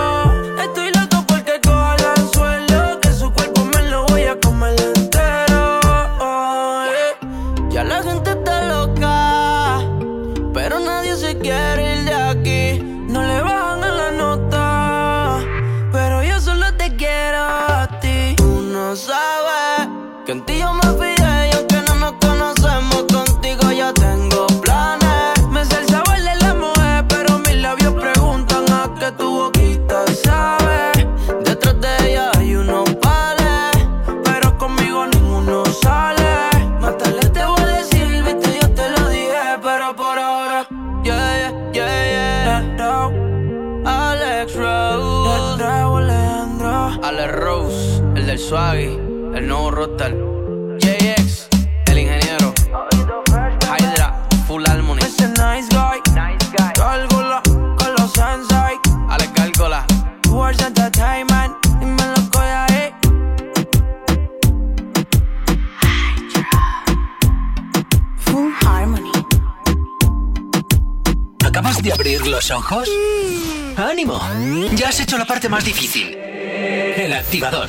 El nuevo roster, JX, el ingeniero, Hydra, Full Harmony, ese nice guy, nice guy, con los Sensei, Alex Gálgola, Towards Entertainment, dímelo que ahí. Full Harmony. ¿Acabas de abrir los ojos? ¡Ánimo! Ya has hecho la parte más difícil. El activador.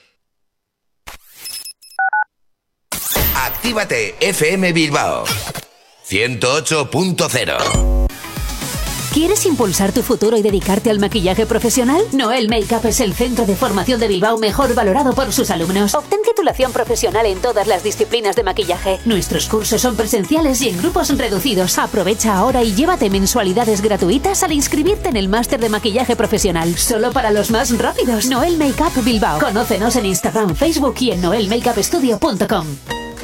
Actívate FM Bilbao 108.0 ¿Quieres impulsar tu futuro y dedicarte al maquillaje profesional? Noel Makeup es el centro de formación de Bilbao mejor valorado por sus alumnos. Obtén titulación profesional en todas las disciplinas de maquillaje. Nuestros cursos son presenciales y en grupos reducidos. Aprovecha ahora y llévate mensualidades gratuitas al inscribirte en el máster de maquillaje profesional. Solo para los más rápidos. Noel Makeup Bilbao. Conócenos en Instagram, Facebook y en noelmakeupstudio.com.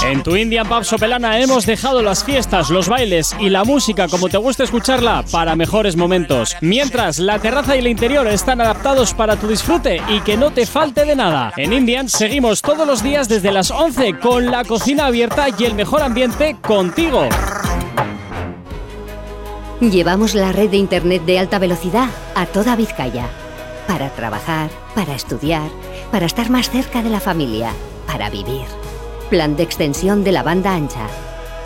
En tu Indian Pub Sopelana hemos dejado las fiestas, los bailes y la música como te gusta escucharla para mejores momentos. Mientras la terraza y el interior están adaptados para tu disfrute y que no te falte de nada. En Indian seguimos todos los días desde las 11 con la cocina abierta y el mejor ambiente contigo. Llevamos la red de Internet de alta velocidad a toda Vizcaya. Para trabajar, para estudiar, para estar más cerca de la familia, para vivir. Plan de extensión de la banda ancha.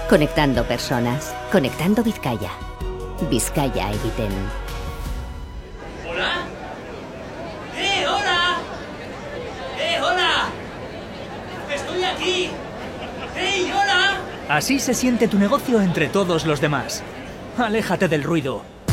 Conectando personas, conectando Vizcaya. Vizcaya Eviten. ¿Hola? ¡Eh, hola! ¡Eh, hola! ¡Estoy aquí! ¡Hey, hola! Así se siente tu negocio entre todos los demás. Aléjate del ruido.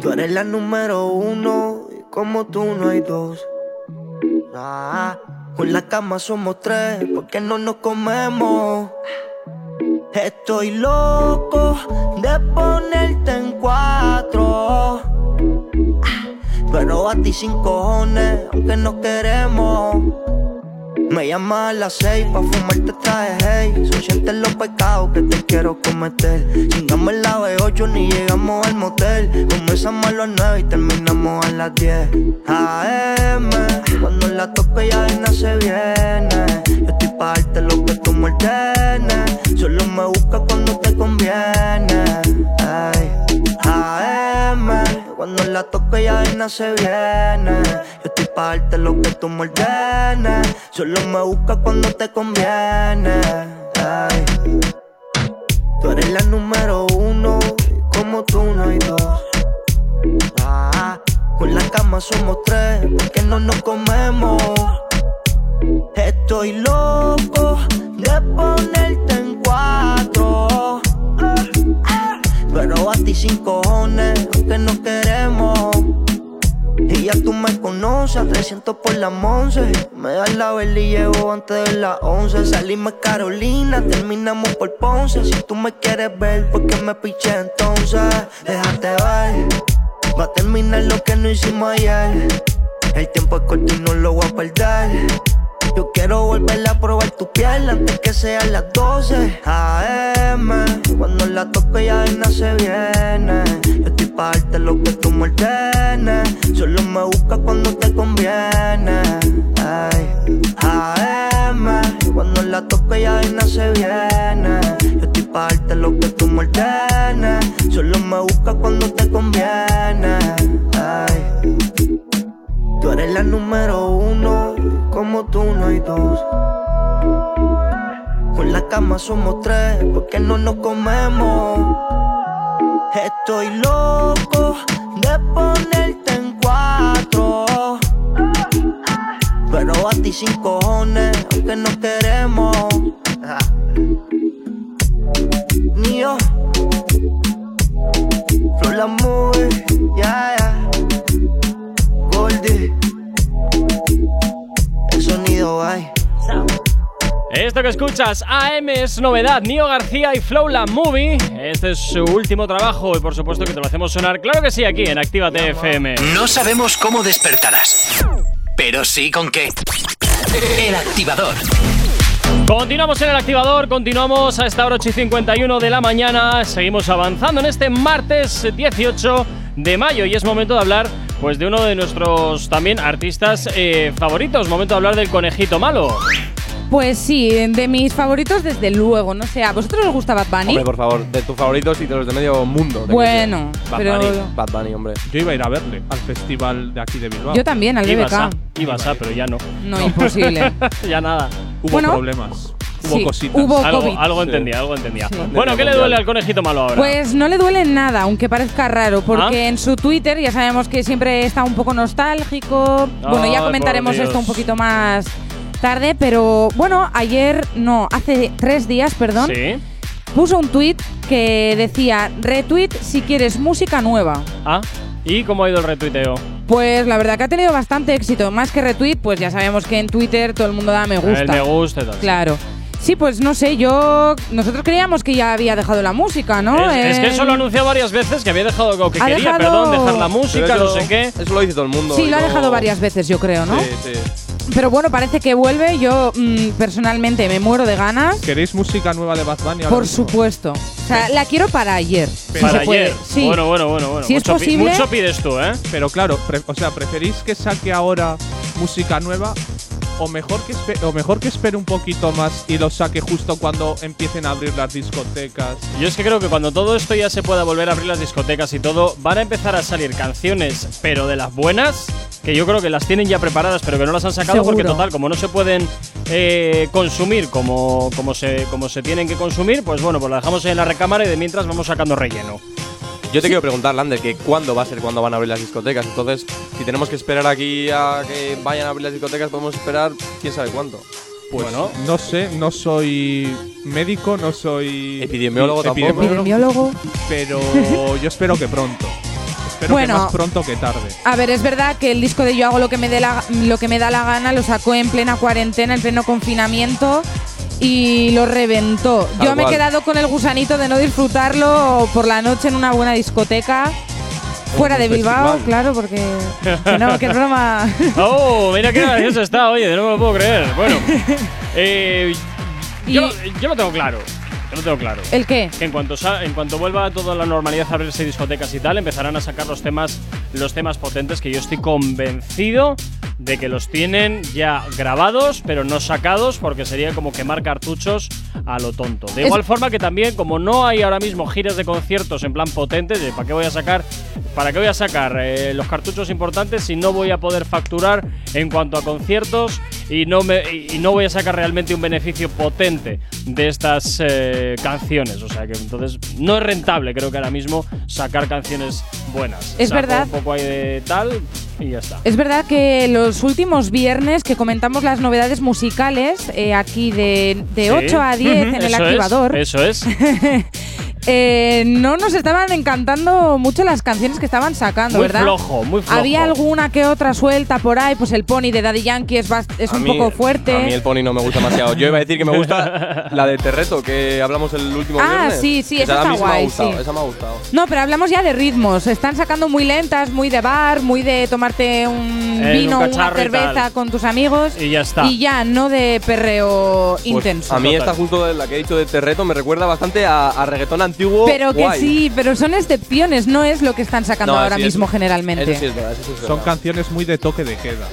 Tú eres la número uno y como tú no hay dos. Ah, con la cama somos tres, porque no nos comemos. Estoy loco de ponerte en cuatro. Pero a ti sin cojones, aunque no queremos. Me llamas a las seis pa' fumarte traje hey. Son sientes los pecados que te quiero cometer. Chingamos la B8 ni llegamos al motel. Comenzamos a las nueve y terminamos a las 10 AM Cuando la tope ya de nada se viene. Yo estoy pa' darte lo que tú me ordenes. Solo me busca cuando te conviene Ay. AM Cuando la toque ya nada se viene. Yo estoy pa' darte lo que tú me ordenes. Solo me busca cuando te conviene. Tú eres la número uno como tú no hay dos. Ah, con la cama somos tres porque no nos comemos. Estoy loco de ponerte en cuatro Pero a ti sin cojones, aunque no queremos. Y ya tú me conoces, 300 por la once Me das la vela y llevo antes de las 11 Salimos Carolina, terminamos por Ponce. Si tú me quieres ver, ¿por qué me piché entonces? Déjate ver Va a terminar lo que no hicimos ayer. El tiempo es corto y no lo voy a perder yo quiero volver a probar tu piel antes que sean las 12 AM. Cuando la tope ya nada se viene. Yo estoy pa' darte lo que tú me ordenes. Solo me busca cuando te conviene. Ay. AM. Cuando la tope ya nada se viene. Yo estoy pa' darte lo que tú me ordenes. Solo me busca cuando te conviene. Ay. Tú eres la número uno, como tú no hay dos. Con la cama somos tres, porque no nos comemos. Estoy loco de ponerte en cuatro. Pero a ti sin cojones, aunque no queremos. Ah. Mío, Flow la movie, ya, que escuchas, AM es novedad, Nio García y Flow La Movie. Este es su último trabajo y por supuesto que te lo hacemos sonar, claro que sí, aquí en Actívate FM. No sabemos cómo despertarás, pero sí con qué. El activador. Continuamos en el activador, continuamos a esta hora 8 y 51 de la mañana. Seguimos avanzando en este martes 18 de mayo y es momento de hablar pues de uno de nuestros también artistas eh, favoritos. Momento de hablar del conejito malo. Pues sí, de mis favoritos desde luego. No sé, ¿a vosotros os gusta Bad Bunny? Hombre, por favor, de tus favoritos y de los de medio mundo. te Bueno, quiero decir. Bad pero- Bunny, Bad Bunny, hombre. Yo iba a ir a verle al festival de aquí de Bilbao. Yo también, al Ibas BBK. a, ibas a, pero ya no. No, imposible. ya nada. Hubo Bueno, problemas. Hubo sí, cositas. hubo algo, COVID. algo Sí. entendía, algo entendía. Sí. Bueno, ¿qué le duele al conejito malo ahora? Pues no le duele nada, aunque parezca raro, porque ¿Ah? en su Twitter ya sabemos que siempre está un poco nostálgico. bueno, ya comentaremos esto un poquito más tarde, pero bueno, ayer, no, hace tres días, perdón, Sí. puso un tweet que decía, retweet si quieres música nueva. Ah, ¿y cómo ha ido el retuiteo? Pues la verdad que ha tenido bastante éxito, más que retweet, pues ya sabemos que en Twitter todo el mundo da me gusta. El me gusta y tal. Claro. Sí, pues no sé, yo. Nosotros creíamos que ya había dejado la música, ¿no? Es, es que eso lo ha anunciado varias veces que había dejado lo que Ha quería, dejado- perdón, dejar la música, Pero no sé qué. Eso lo dice todo el mundo. Sí, y lo ha no- dejado varias veces, yo creo, ¿no? Sí, sí. Pero bueno, parece que vuelve. Yo mm, personalmente me muero de ganas. ¿Queréis música nueva de Bad Bunny? ahora Por mismo? supuesto. O sea, la quiero para ayer. si Para se puede. ayer. Sí. Bueno, bueno, bueno, bueno. Si es mucho, pi- posible- mucho pides tú, ¿eh? Pero claro, pre- o sea, ¿preferís que saque ahora música nueva o mejor que espe- o mejor que espere un poquito más y lo saque justo cuando empiecen a abrir las discotecas. Yo es que creo que cuando todo esto ya se pueda volver a abrir las discotecas y todo, van a empezar a salir canciones, pero de las buenas, que yo creo que las tienen ya preparadas, pero que no las han sacado porque total, como no se pueden eh, consumir como, como, se, como se tienen que consumir, pues bueno, pues la dejamos en la recámara y de mientras vamos sacando relleno. Yo te quiero preguntar, Lander, que cuándo va a ser cuando van a abrir las discotecas. Entonces, si tenemos que esperar aquí a que vayan a abrir las discotecas, podemos esperar quién sabe cuánto. Pues no sé, no soy médico, no soy Epidemiólogo tampoco. Epidemiólogo. pero yo espero que pronto. Espero Bueno. que más pronto que tarde. A ver, es verdad que el disco de Yo hago lo que me dé la, lo que me da la gana lo sacó en plena cuarentena, en pleno confinamiento y lo reventó. Tal Yo me he quedado con el gusanito de no disfrutarlo por la noche en una buena discoteca. Fuera de Bilbao, festival. claro, porque. que no, que es broma. ¡Oh! Mira qué gracioso está, oye, no me lo puedo creer. Bueno, eh, yo, yo lo tengo claro. Lo tengo claro. ¿El qué? Que en cuanto, en cuanto vuelva toda la normalidad a abrirse discotecas y tal, empezarán a sacar los temas, los temas potentes que yo estoy convencido de que los tienen ya grabados, pero no sacados, porque sería como quemar cartuchos a lo tonto. De Es- igual forma que también, como no hay ahora mismo giras de conciertos en plan potentes, de ¿para qué voy a sacar, para qué voy a sacar eh, los cartuchos importantes si no voy a poder facturar en cuanto a conciertos y no me y y no voy a sacar realmente un beneficio potente de estas eh, canciones? O sea que entonces no es rentable, creo que ahora mismo sacar canciones buenas. Es Saco verdad. Un poco ahí de tal y ya está. Es verdad que los últimos viernes que comentamos las novedades musicales, eh, aquí de, de Sí. 8 a 10 en el Eso es, activador, eso es. eh, no nos estaban encantando mucho las canciones que estaban sacando, Muy ¿verdad? flojo, muy flojo. Había alguna que otra suelta por ahí, pues el pony de Daddy Yankee es, es un mí- poco fuerte. A mí el pony no me gusta demasiado. Yo iba a decir que me gusta la de Terreto, que hablamos el último Ah, viernes. sí, sí, esa está me guay, ha gustado, sí. esa me ha gustado. No, pero hablamos ya de ritmos. Están sacando muy lentas, muy de bar, muy de tomarte un Eh, vino, un una cerveza con tus amigos. Y ya está. Y ya, no de perreo Pues intenso. a mí esta justo de la que he dicho de Terreto me recuerda bastante a, a reggaetón antiguo. Pero que guay. sí, pero son excepciones, no es lo que están sacando No, ahora mismo generalmente. Eso sí es verdad, eso sí es Son verdad. canciones muy de toque de queda.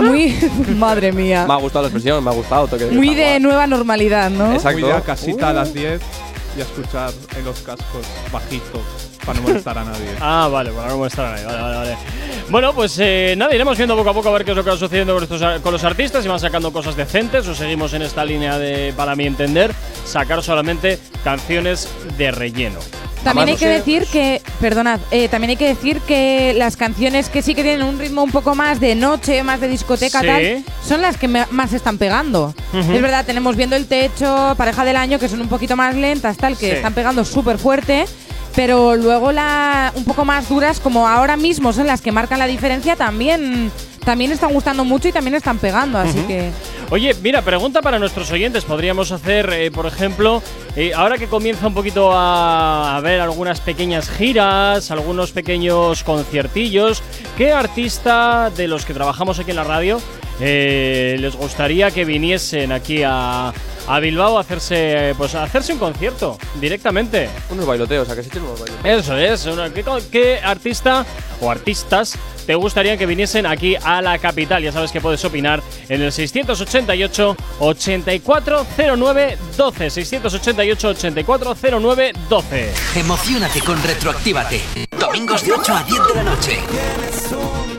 Muy, madre mía. Me ha gustado la expresión, me ha gustado. toque de Muy queda, de nueva normalidad, ¿no? Exacto. Muy de a casita a Uh. las 10 y a escuchar en los cascos bajito para no molestar a nadie. Ah, vale, para no molestar a nadie. Vale, vale, vale. Bueno, pues eh, nada, iremos viendo poco a poco a ver qué es lo que va sucediendo con, estos, con los artistas. Si van sacando cosas decentes o seguimos en esta línea de, para mi entender, sacar solamente canciones de relleno. También hay que decir que, perdonad, eh, también hay que decir que las canciones que sí que tienen un ritmo un poco más de noche, más de discoteca, Sí. tal, son las que más están pegando. Es verdad, tenemos viendo el techo, pareja del año, que son un poquito más lentas, tal, que Sí. están pegando súper fuerte. Pero luego la un poco más duras, como ahora mismo son las que marcan la diferencia, también, también están gustando mucho y también están pegando. Así que Oye, mira, pregunta para nuestros oyentes. Podríamos hacer, eh, por ejemplo, eh, ahora que comienza un poquito a, a ver algunas pequeñas giras, algunos pequeños conciertillos, ¿qué artista de los que trabajamos aquí en la radio eh, les gustaría que viniesen aquí a, a Bilbao a hacerse, pues, a hacerse un concierto directamente? Unos bailoteos, a que se echen unos bailoteos. Eso es. una- ¿qué, qué artista o artistas te gustaría que viniesen aquí a la capital? Ya sabes que puedes opinar en el 688 8409 12. 688 8409 12. Emocionate con Retroactívate. Domingos de 8 a 10 de la noche.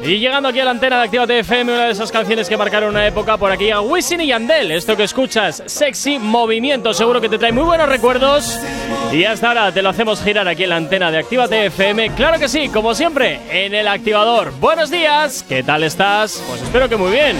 Y llegando aquí a la antena de Actívate FM, una de esas canciones que marcaron una época por aquí a Wisin y Yandel. Esto que escuchas, Sexy Movimiento, seguro que te trae muy buenos recuerdos. Y hasta ahora te lo hacemos girar aquí en la antena de Actívate FM. Claro que sí, como siempre, en el activador. Buenos días, ¿qué tal estás? Pues espero que muy bien.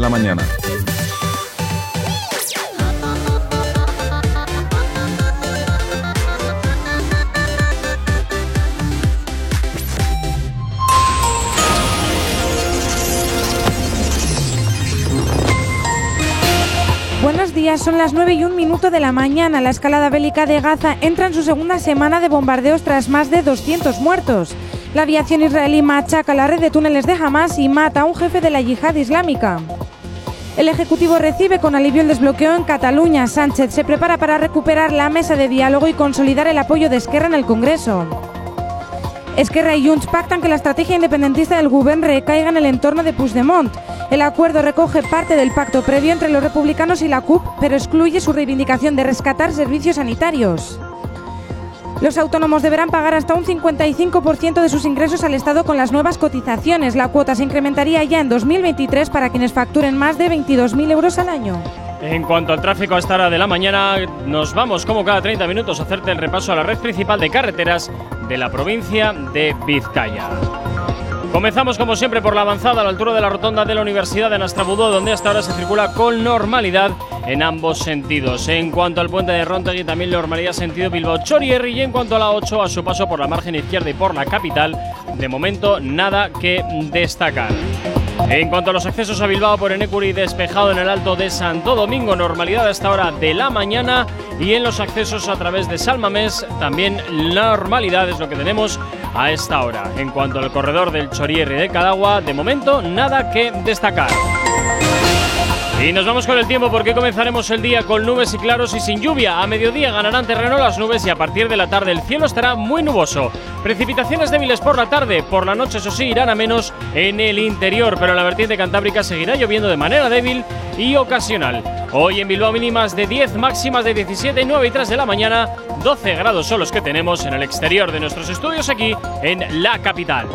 La mañana. Buenos días, son las 9 y un minuto de la mañana. La escalada bélica de Gaza entra en su segunda semana de bombardeos tras más de 200 muertos. La aviación israelí machaca la red de túneles de Hamas y mata a un jefe de la yihad islámica. El Ejecutivo recibe con alivio el desbloqueo en Cataluña. Sánchez se prepara para recuperar la mesa de diálogo y consolidar el apoyo de Esquerra en el Congreso. Esquerra y Junts pactan que la estrategia independentista del Gobierno recaiga en el entorno de Puigdemont. El acuerdo recoge parte del pacto previo entre los republicanos y la CUP, pero excluye su reivindicación de rescatar servicios sanitarios. Los autónomos deberán pagar hasta un 55% de sus ingresos al Estado con las nuevas cotizaciones. La cuota se incrementaría ya en 2023 para quienes facturen más de 22.000 euros al año. En cuanto al tráfico a esta hora de la mañana, nos vamos como cada 30 minutos a hacerte el repaso a la red principal de carreteras de la provincia de Vizcaya. Comenzamos como siempre por la avanzada a la altura de la rotonda de la Universidad de Nastrabudó, donde hasta ahora se circula con normalidad en ambos sentidos. En cuanto al puente de Rontegui, también normalidad sentido Bilbao-Chorierri y en cuanto a la 8, a su paso por la margen izquierda y por la capital, de momento nada que destacar. En cuanto a los accesos a Bilbao por Enecuri, despejado en el Alto de Santo Domingo, normalidad a esta hora de la mañana y en los accesos a través de Salmamés, también normalidad es lo que tenemos a esta hora. En cuanto al corredor del Chorierri de Cadagua, de momento nada que destacar. Y nos vamos con el tiempo porque comenzaremos el día con nubes y claros y sin lluvia. A mediodía ganarán terreno las nubes y a partir de la tarde el cielo estará muy nuboso. Precipitaciones débiles por la tarde, por la noche eso sí irán a menos en el interior, pero en la vertiente cantábrica seguirá lloviendo de manera débil y ocasional. Hoy en Bilbao mínimas de 10, máximas de 17, 9 y 3 de la mañana, 12 grados son los que tenemos en el exterior de nuestros estudios aquí en la capital.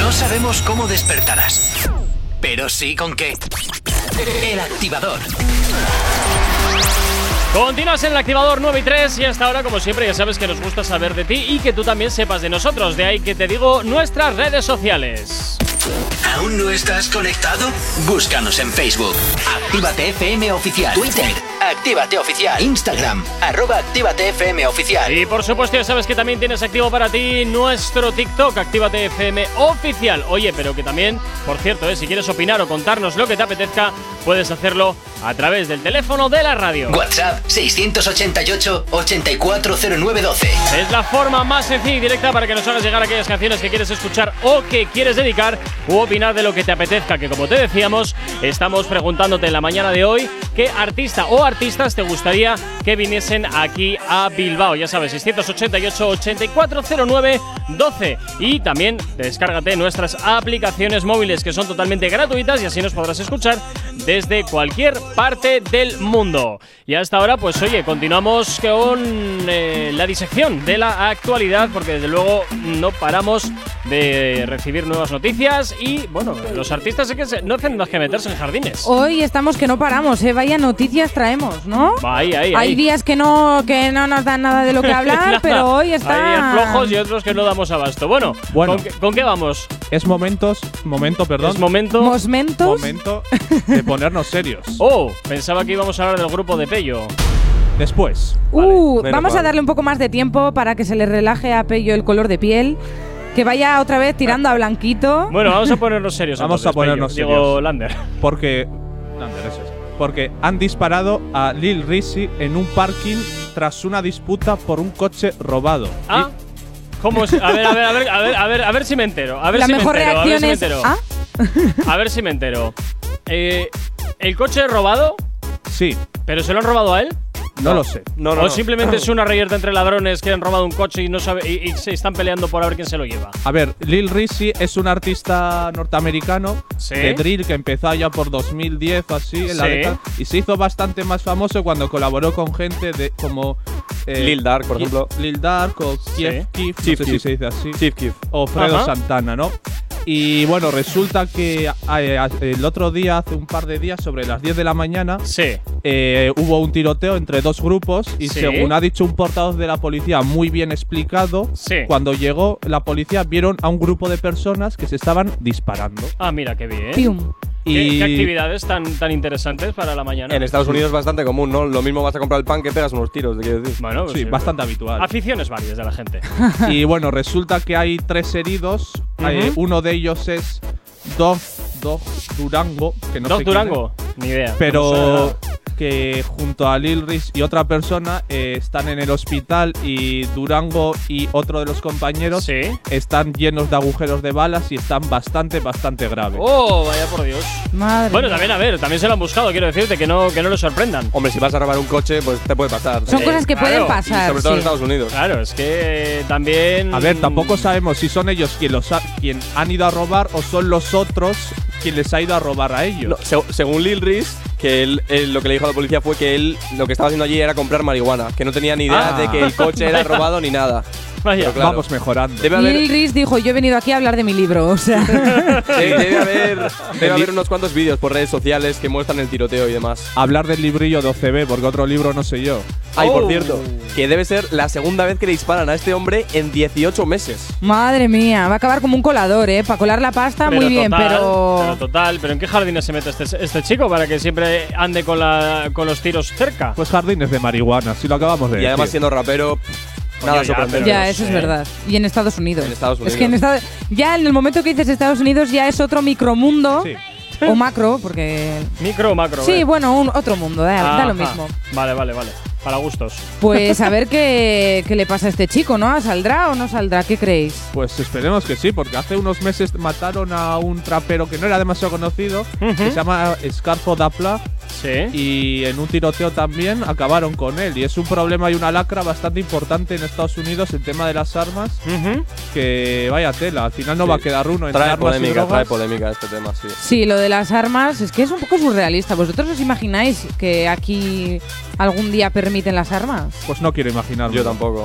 No sabemos cómo despertarás, pero sí con qué. El activador. Continúas en el activador 9 y 3 y hasta ahora, como siempre, ya sabes que nos gusta saber de ti y que tú también sepas de nosotros. De ahí que te digo nuestras redes sociales. ¿Aún no estás conectado? Búscanos en Facebook. Actívate FM Oficial. Twitter. Actívate Oficial. Instagram. Arroba Actívate FM Oficial. Y por supuesto, ya sabes que también tienes activo para ti nuestro TikTok, Actívate FM Oficial. Oye, pero que también, por cierto, eh, si quieres opinar o contarnos lo que te apetezca, puedes hacerlo a través del teléfono de la radio. WhatsApp 688-840912. Es la forma más sencilla y directa para que nos hagas llegar aquellas canciones que quieres escuchar o que quieres dedicar u opinar de lo que te apetezca, que como te decíamos, estamos preguntándote en la mañana de hoy qué artista o artistas te gustaría que viniesen aquí a Bilbao. Ya sabes, 688-840912. Y también descárgate nuestras aplicaciones móviles que son totalmente gratuitas y así nos podrás escuchar desde cualquier parte del mundo. Y hasta ahora, pues oye, continuamos con eh, la disección de la actualidad, porque desde luego no paramos de recibir nuevas noticias y, bueno, los artistas no hacen más que meterse en jardines. Hoy estamos que no paramos, ¿eh? Vaya noticias traemos, ¿no? Ahí, ahí, Hay ahí. días que no, que no nos dan nada de lo que hablar, pero hoy Hay está. días flojos y otros que no damos abasto. Bueno, Bueno. ¿con, qué, con qué vamos? Es momentos, momento, perdón. Es momento. Mosmentos. momento de ponernos serios. Oh, pensaba que íbamos a hablar del grupo de Pello. Después. Uh, vamos a darle un poco más de tiempo para que se le relaje a Pello el color de piel. Que vaya otra vez tirando a Blanquito. Bueno, vamos a ponernos serios. Vamos a ponernos Pello. serios. Digo, Lander. Porque. Lander, eso es. Porque han disparado a Lil Rizzy en un parking tras una disputa por un coche robado. Ah, ¿cómo es? A ver, a ver, a ver, a ver, a ver, a ver si me entero. A ver La si mejor me entero, a ver reacción si me es. entero. ¿Ah? A ver si me entero. Eh, ¿El coche es robado? Sí, ¿Pero se lo han robado a él? No, lo sé. No, no, ¿O no. simplemente es una reyerta entre ladrones que han robado un coche y no sabe y, y se están peleando por a ver quién se lo lleva? A ver, Lil Rizzy es un artista norteamericano Sí. de drill que empezó ya por 2010 o así en la Sí. década y se hizo bastante más famoso cuando colaboró con gente de como eh, Lil Dark, por ejemplo. Lil Dark o Chief Keef, no Chief sé si se dice así, Chief Keef. o Fredo Ajá. Santana, ¿no? Y bueno, resulta que eh, el otro día, hace un par de días, sobre las 10 de la mañana, Sí. eh, hubo un tiroteo entre dos grupos y Sí. según ha dicho un portavoz de la policía muy bien explicado, Sí. cuando llegó la policía vieron a un grupo de personas que se estaban disparando. Ah, mira, qué bien. Pium. ¿Qué, Y qué actividades tan, tan interesantes para la mañana? En Estados Unidos es bastante común, ¿no? Lo mismo vas a comprar el pan que pegas unos tiros, te quiero decir. Bueno, pues, sí, eh, bastante habitual. Aficiones varias de la gente. y bueno, resulta que hay tres heridos. Eh, Ujú. uno de ellos es Dog Durango, que no ¿Dos sé quién Durango? Ni idea. pero sé que junto a Lil Riz y otra persona eh, están en el hospital y Durango y otro de los compañeros Sí. están llenos de agujeros de balas y están bastante, bastante graves. Oh, vaya por Dios. Madre. Bueno, también, a ver, también se lo han buscado, quiero decirte, que no, que no lo sorprendan. Hombre, si vas a robar un coche, pues te puede pasar. Son Eh, cosas que claro. pueden Y pasar. sobre todo en sí. Estados Unidos. Claro, es que también. A ver, tampoco sabemos si son ellos quien los ha- quien han ido a robar o son los otros quien les ha ido a robar a ellos. No, se- según Lil Riz, que él, él lo que le dijo a la policía fue que él lo que estaba haciendo allí era comprar marihuana, que no tenía ni idea Ah. de que el coche era robado ni nada. Vaya. Pero claro, Vamos mejorando. Debe haber, Lil Riz dijo, yo he venido aquí a hablar de mi libro, o sea. de- debe haber, debe haber unos cuantos vídeos por redes sociales que muestran el tiroteo y demás. Hablar del librillo de OCB, porque otro libro no sé yo. Ay, por Oh. cierto, que debe ser la segunda vez que le disparan a este hombre en 18 meses. Madre mía, va a acabar como un colador, ¿eh? Para colar la pasta, muy bien, total, pero. Pero total, ¿pero en qué jardines se mete este, este chico para que siempre ande con, la, con los tiros cerca? Pues jardines de marihuana, si lo acabamos de Y además decir. siendo rapero, nada ya, sorprendente. Ya, eso es verdad. Y en Estados Unidos. En Estados Es que en Unidos. Estados ya en el momento que dices Estados Unidos ya es otro micromundo Sí. o macro, porque ¿Micro o macro? sí, eh? bueno, un otro mundo, da, da lo mismo. Vale, vale, vale. Para gustos. Pues a ver qué, qué le pasa a este chico, ¿no? ¿Saldrá o no saldrá? ¿Qué creéis? Pues esperemos que sí, porque hace unos meses mataron a un trapero que no era demasiado conocido, que se llama Scarfo Dapla, Sí. y en un tiroteo también acabaron con él. Y es un problema y una lacra bastante importante en Estados Unidos el tema de las armas, que vaya tela, al final no va a quedar uno entre Trae armas y polémica, drogas. trae polémica este tema, sí. Sí, lo de las armas es que es un poco surrealista. ¿Vosotros os imagináis que aquí algún día permiten las armas? Pues no quiero imaginarlo. Yo tampoco.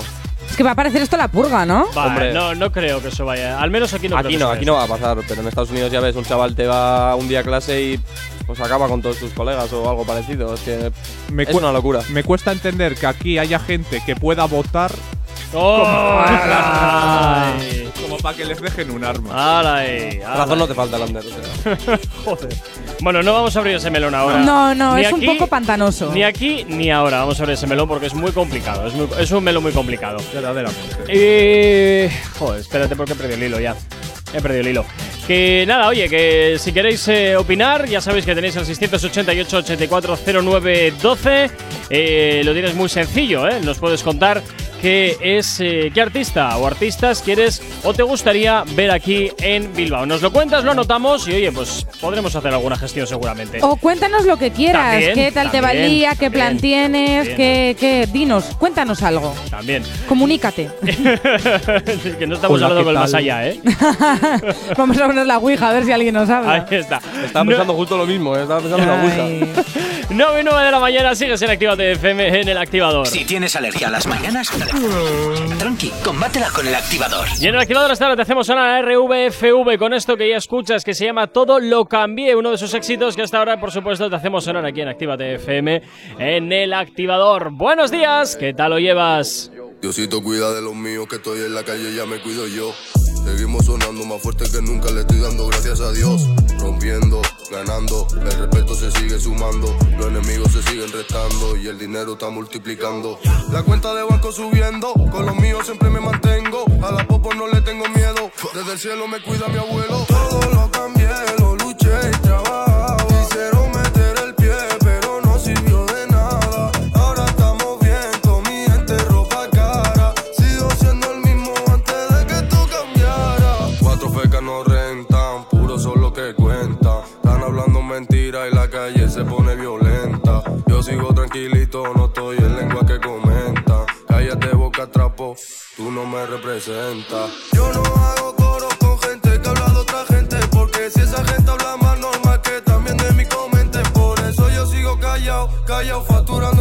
Es que va a parecer esto la purga, ¿no? Vale, Hombre. no, no creo que eso vaya. Al menos aquí no aquí no, aquí no va a pasar, pero en Estados Unidos ya ves, un chaval te va un día a clase y pues acaba con todos tus colegas o algo parecido. Es que Me, es una locura. me cuesta entender que aquí haya gente que pueda votar ¡Oh! ¡Ay! como para que les dejen un arma. ¡Hala Razón no te falta, Lander. o sea. Joder. Bueno, no vamos a abrir ese melón ahora. No, no, Ni es aquí, un poco pantanoso. Ni aquí ni ahora vamos a abrir ese melón porque es muy complicado. Es, muy- es un melón muy complicado. Verdaderamente. Joder, espérate porque he perdido el hilo ya. He perdido el hilo. Que nada, oye, que si queréis eh, opinar, ya sabéis que tenéis el 688-840912. Eh, lo tienes muy sencillo, ¿eh? Nos puedes contar qué es, eh, qué artista o artistas quieres o te gustaría ver aquí en Bilbao. Nos lo cuentas, lo anotamos y oye, pues podremos hacer alguna gestión seguramente. O cuéntanos lo que quieras. También, ¿Qué tal te va el también? ¿Qué plan también, tienes? también. ¿Qué, qué? Dinos, cuéntanos algo. También. Comunícate. que no estamos Hola, hablando ¿qué con el más allá, ¿eh? Vamos a poner la ouija a ver si alguien nos habla. Ahí está. Estaba No- pensando justo lo mismo, ¿eh? estaba pensando en la Ouija. Ay. 9 y 9 de la mañana, sigues en Actívate FM en el activador. Si tienes alergia a las mañanas, tranqui, combátela con el activador. Y en el activador esta hora te hacemos sonar RVFV con esto que ya escuchas, que se llama Todo lo cambié, uno de sus éxitos que hasta ahora, por supuesto, te hacemos sonar aquí en Actívate FM en el activador. Buenos días, ¿qué tal lo llevas? Diosito cuida de los míos que estoy en la calle ya me cuido yo. Seguimos sonando más fuerte que nunca, le estoy dando gracias a Dios. Rompiendo, ganando, el respeto se sigue sumando, los enemigos se siguen restando y el dinero está multiplicando. La cuenta de banco subiendo, con los míos siempre me mantengo, a la popo no le tengo miedo, desde el cielo me cuida mi abuelo. Yo no hago coro con gente que habla de otra gente, porque si esa gente habla más normal que también de mi comente. Por eso yo sigo callado, callado, facturando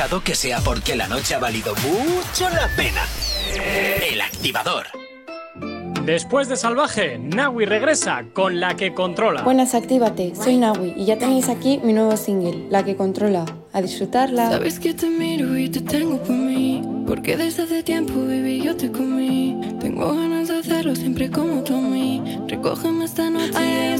escuchado que sea porque la noche ha valido mucho la pena. El activador. Después de Salvaje, Nawi regresa con La que controla. Buenas, actívate. Soy Nawi y ya tenéis aquí mi nuevo single, La que controla. A disfrutarla. Sabes que te miro y te tengo por mí. Porque desde hace tiempo, baby, yo te comí. Tengo ganas de hacerlo siempre como tú a mí. Recógeme esta noche. Ay,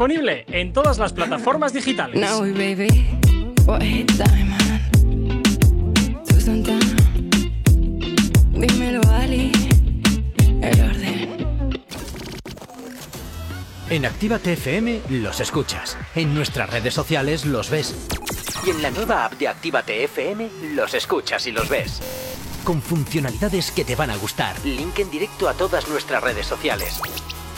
disponible en todas las plataformas digitales. En Activa TFM los escuchas, en nuestras redes sociales los ves y en la nueva app de Activa TFM los escuchas y los ves. Con funcionalidades que te van a gustar. Link en directo a todas nuestras redes sociales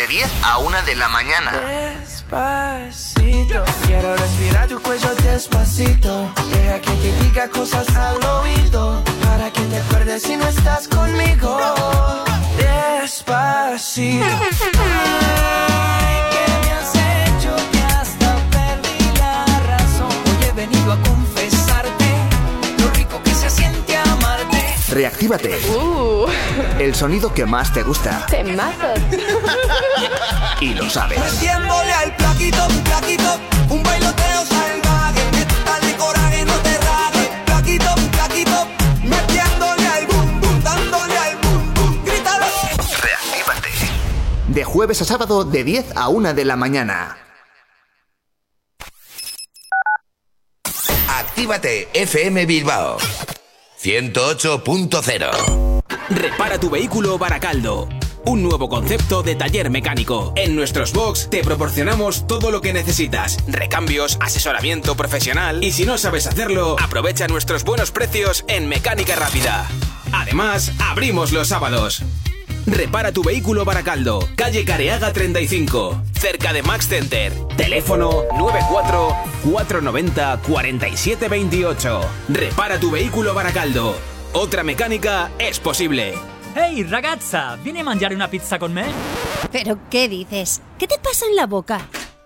De 10 a 1 de la mañana. Despacito, quiero respirar tu cuello despacito. Deja que te diga cosas al oído. Para que te acuerdes si no estás conmigo. Despacito. Ay, ¿qué me has hecho? Que hasta perdí la razón. Hoy he venido a confesarte Reactívate. El sonido que más te gusta. Temazos. Y lo sabes. Metiéndole al plaquito, plaquito, un bailoteo salvaje. Dale coraje, no te rajes. Plaquito, plaquito, metiéndole al bum bum, dándole al bum bum. Grítalo. Reactívate. De jueves a sábado de 10 a 1 de la mañana. Actívate FM Bilbao 108.0 Repara tu vehículo Baracaldo. Un nuevo concepto de taller mecánico. En nuestros box te proporcionamos todo lo que necesitas. Recambios, asesoramiento profesional. Y si no sabes hacerlo, aprovecha nuestros buenos precios en Mecánica Rápida. Además, abrimos los sábados. Repara tu vehículo Baracaldo, calle Careaga 35, cerca de Max Center. Teléfono 94 490 4728. Repara tu vehículo Baracaldo. Otra mecánica es posible. Ehi ragazza, vieni a mangiare una pizza con me? ¿Pero qué dices? ¿Qué te pasa en la boca?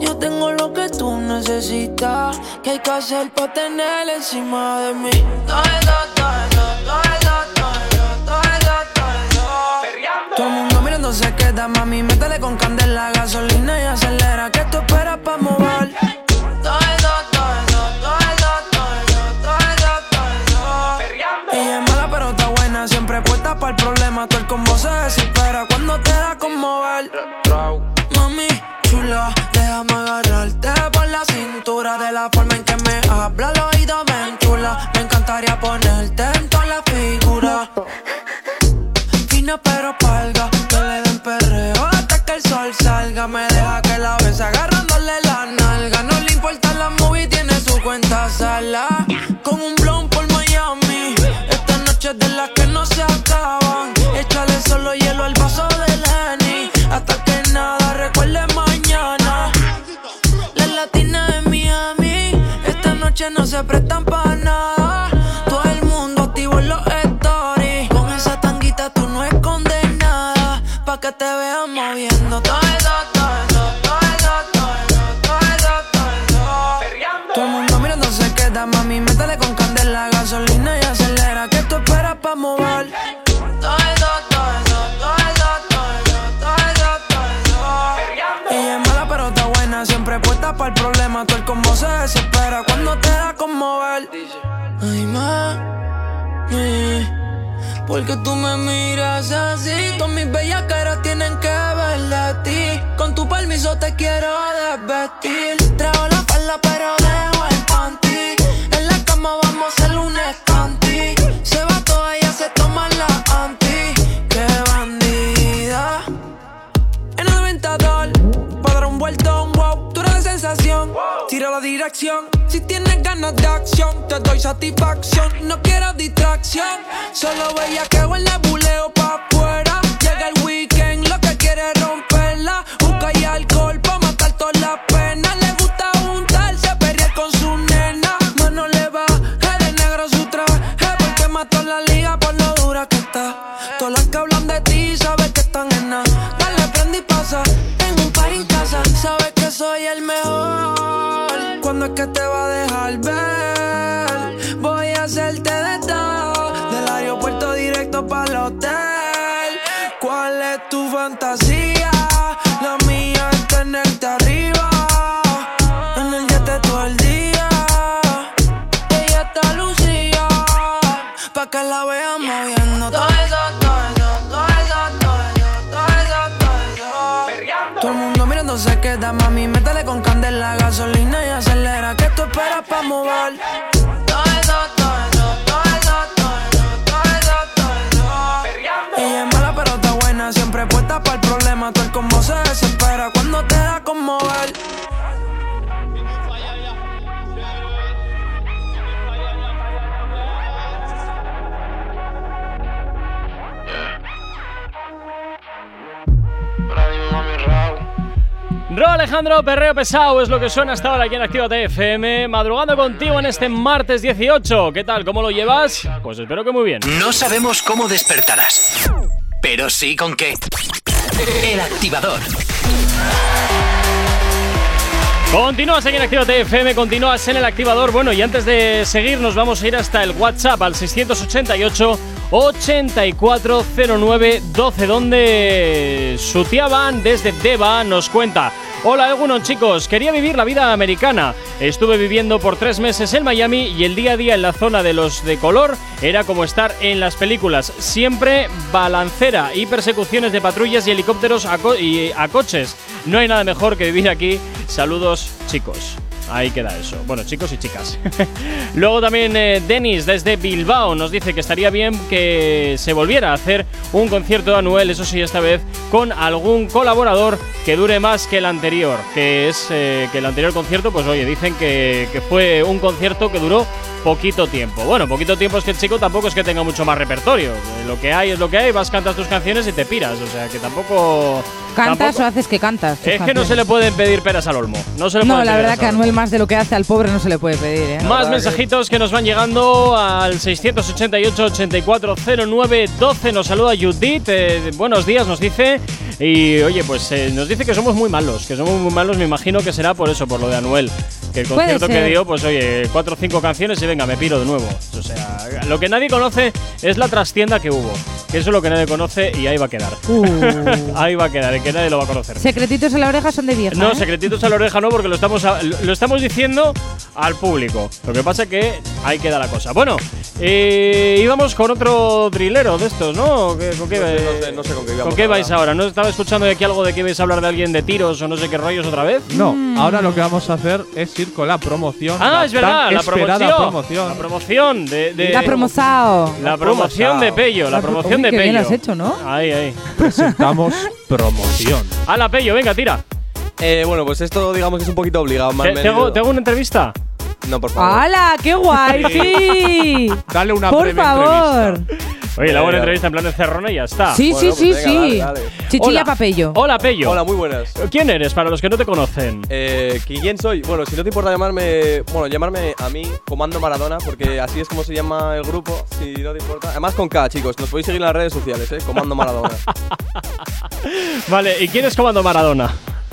Yo tengo lo que tú necesitas. ¿Qué hay que hacer para tener encima de mí? Todo eso, todo eso, todo eso, todo eso, todo eso, todo eso. Todo el mundo mirando se queda, mami. Métele con candela, gasolina y acelera. ¿Qué tú esperas para mover? Todo eso, todo eso, todo eso, todo eso, todo eso, todo eso. Ella es mala, pero está buena. Siempre puesta para el problema. Todo el combo se desespera cuando te da con mover. Mami, chula, déjame agarrarte por la cintura. De la forma en que me habla, No se prestan para nada. Todo el mundo activo en los stories. Con esa tanguita tú no escondes nada. Pa' que te vean moviendo todo Porque tú me miras así. Todas mis bellas caras tienen que ver de ti. Con tu permiso te quiero desvestir. Traigo la falda, pero dejo el panty. En la cama vamos a hacer un escanti. Se va toda, ella se toma la anti. Qué bandida. En el aventador, para dar un vueltón, wow. Tú eres la sensación, tira la dirección. Si tienes ganas de acción, te doy satisfacción. No quiero distracción, solo veía que en buleo pa' afuera. Llega el weekend, lo que quiere es romperla. Busca y alcohol pa' matar todas las penas. Le gusta juntarse, perrear con su nena. Mano le va, de negro su traje. Porque mató la liga por lo dura que está. Todas las que hablan de ti, sabes que están en nada. Dale, prende y pasa. En un par en casa, sabes que soy el mejor. Cuando es que te va a dejar ver, voy a hacerte de todo. Del aeropuerto directo para el hotel. ¿Cuál es tu fantasía? Desespera cuando te da conmover. Ro Alejandro Perreo Pesado es lo que suena hasta ahora aquí en Activa FM, madrugando contigo en este martes 18. ¿Qué tal? ¿Cómo lo llevas? Pues espero que muy bien. No sabemos cómo despertarás, pero sí con qué. El activador. Continúas aquí en Activa FM, continúas en el activador. Bueno, y antes de seguir, nos vamos a ir hasta el WhatsApp al 688 840912, donde Sutiaban desde Deva nos cuenta. Hola, Egunon, chicos. Quería vivir la vida americana. Estuve viviendo por tres meses en Miami y el día a día en la zona de los de color era como estar en las películas. Siempre balancera y persecuciones de patrullas y helicópteros y a coches. No hay nada mejor que vivir aquí. Saludos, chicos. Ahí queda eso. Bueno, chicos y chicas. Luego también eh, Denis desde Bilbao nos dice que estaría bien que se volviera a hacer un concierto anual, eso sí, esta vez con algún colaborador que dure más que el anterior. Que es eh, que el anterior concierto, pues oye, dicen que, que fue un concierto que duró poquito tiempo. Bueno, poquito tiempo es que el chico tampoco es que tenga mucho más repertorio. Eh, Lo que hay es lo que hay, vas, cantas tus canciones y te piras. O sea, que tampoco. ¿Cantas tampoco- o haces que cantas? es que no se le canciones? pueden pedir peras al olmo. No se le No, pueden la verdad que olmo. Anuel más de lo que hace al pobre no se le puede pedir, ¿eh? Más mensajitos que nos van llegando al 688-8409-12. Nos saluda Judith. eh, buenos días, nos dice. Y oye, pues eh, nos dice que somos muy malos. Que somos muy malos, me imagino que será por eso, por lo de Anuel. Que el concierto que dio, pues oye, cuatro o cinco canciones y venga, me piro de nuevo. O sea, lo que nadie conoce es la trastienda que hubo. Que eso es lo que nadie conoce y ahí va a quedar. Uh. ahí va a quedar, y que nadie lo va a conocer. Secretitos en la oreja son de vieja. No, ¿eh? secretitos a la oreja no, porque lo estamos, a- lo estamos diciendo al público. Lo que pasa es que ahí queda la cosa. Bueno, eh, íbamos con otro trilero de estos, ¿no? ¿Qué- ¿Con qué, No sé, no sé- no sé con qué íbamos ¿con qué ahora. vais ahora? ¿No estaba escuchando de aquí algo de que ibais a hablar de alguien de tiros o no sé qué rollos otra vez? No, ahora lo que vamos a hacer es ir con la promoción. Ah, la es verdad, la esperada promoción. Promoción. La promoción de. de- La promozao. La promoción de Pello, la La pro- promoción Uy, de qué bien Pello. lo has hecho, ¿no? Ahí, ahí. Presentamos promoción. Hala, Pello, venga, tira. Eh, bueno, pues esto digamos que es un poquito obligado. ¿Te, te hago, te hago una entrevista? No, por favor. ¡Hala! ¡Qué guay! ¡Sí! Dale una Por breve favor. Oye, la buena entrevista en plan de cerrona y ya está. Sí, Bueno, sí, pues sí, venga, sí. dale, dale. Chichilla Hola. papello. Hola, Pello. Hola, muy buenas. ¿Quién eres para los que no te conocen? Eh, ¿Quién soy? Bueno, si no te importa llamarme. Bueno, llamarme a mí Comando Maradona, porque así es como se llama el grupo, si no te importa. Además con K, chicos, nos podéis seguir en las redes sociales, ¿eh? Comando Maradona. Vale, ¿y quién es Comando Maradona?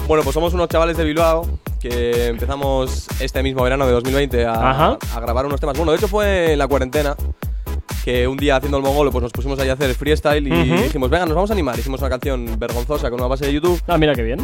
bueno, pues somos unos chavales de Bilbao que empezamos este mismo verano de 2020 a, Ajá. a grabar unos temas. Bueno, de hecho fue en la cuarentena. Que un día haciendo el mongolo, pues nos pusimos ahí a hacer freestyle y dijimos, venga, nos vamos a animar. Hicimos una canción vergonzosa con una base de YouTube. Ah, mira qué bien.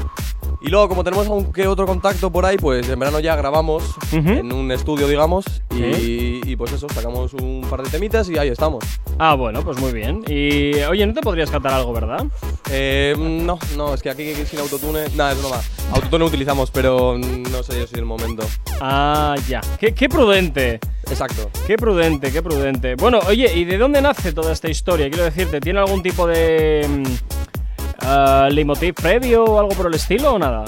Y luego, como tenemos algún que otro contacto por ahí, pues en verano ya grabamos en un estudio, digamos, y, pues eso, sacamos un par de temitas y ahí estamos. Ah, bueno, pues muy bien. Y oye, ¿no te podrías cantar algo, verdad? Eh, no, no, es que aquí sin autotune, nada, es broma. Autotune utilizamos, pero no sé yo si el momento. Ah, ya. Qué, qué prudente. Exacto. Qué prudente, qué prudente. Bueno, oye, ¿y de dónde nace toda esta historia? Quiero decirte, ¿tiene algún tipo de mm, ah, leitmotiv previo o algo por el estilo o nada?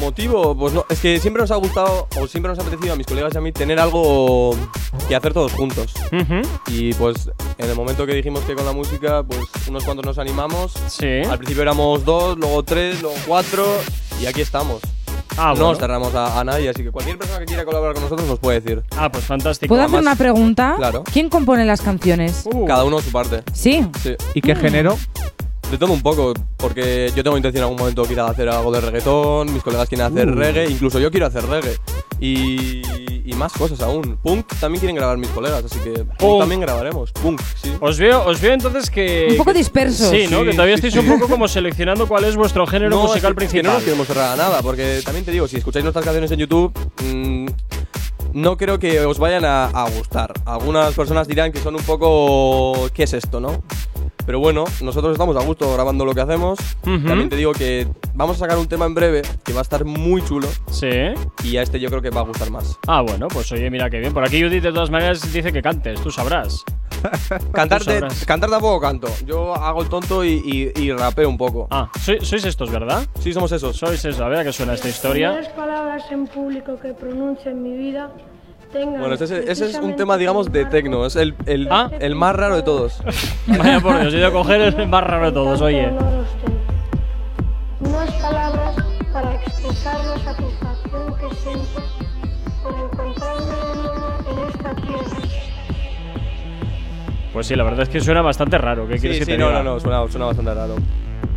Motivo, pues no, es que siempre nos ha gustado, o siempre nos ha apetecido a mis colegas y a mí tener algo que hacer todos juntos. Y pues en el momento que dijimos que con la música, pues unos cuantos nos animamos. Sí. Al principio éramos dos, luego tres, luego cuatro, y aquí estamos. Ah, no bueno. nos cerramos a, a nadie, así que cualquier persona que quiera colaborar con nosotros nos puede decir. Ah, pues fantástico. ¿Puedo hacer una pregunta? Claro. ¿Quién compone las canciones? Cada uno su parte. Sí. Sí. ¿Y qué género? De todo un poco, porque yo tengo intención en algún momento quizá de hacer algo de reggaetón, mis colegas quieren hacer Uh. reggae, incluso yo quiero hacer reggae. Y, y más cosas aún. Punk también quieren grabar mis colegas, así que punk, también grabaremos. Punk, sí. Os veo, os veo entonces que. Un poco dispersos. Sí, ¿no? Sí, que todavía sí, estáis sí. un poco como seleccionando cuál es vuestro género No, musical es que- que principal. no nos queremos cerrar a nada, porque también te digo, si escucháis nuestras canciones en YouTube, mm, no creo que os vayan a, a gustar. Algunas personas dirán que son un poco. ¿Qué es esto, no? Pero bueno, nosotros estamos a gusto grabando lo que hacemos. Ujú. También te digo que vamos a sacar un tema en breve que va a estar muy chulo. Sí. Y a este yo creo que va a gustar más. Ah, bueno, pues oye, mira qué bien. Por aquí Judith de todas maneras dice que cantes, tú sabrás. Cantarte, cantar tampoco canto. Yo hago el tonto y, y- y rapeo un poco. Ah, sois, sois estos, ¿verdad? Sí, somos esos. Sois eso, a ver a qué suena esta Las historia. primeras palabras en público que pronuncie en mi vida tengan Bueno, ese, es- ese es un tema, digamos, de tecno. Es el, el, Ah. el más raro de todos. Vaya por Dios, he ido a coger el más raro de todos, oye. unas palabras para expresar la satisfacción que siento por encontrarme de nuevo en esta tierra. Pues sí, la verdad es que suena bastante raro. ¿Qué quieres Sí, que sí, te no, diga? no, no, suena, suena bastante raro.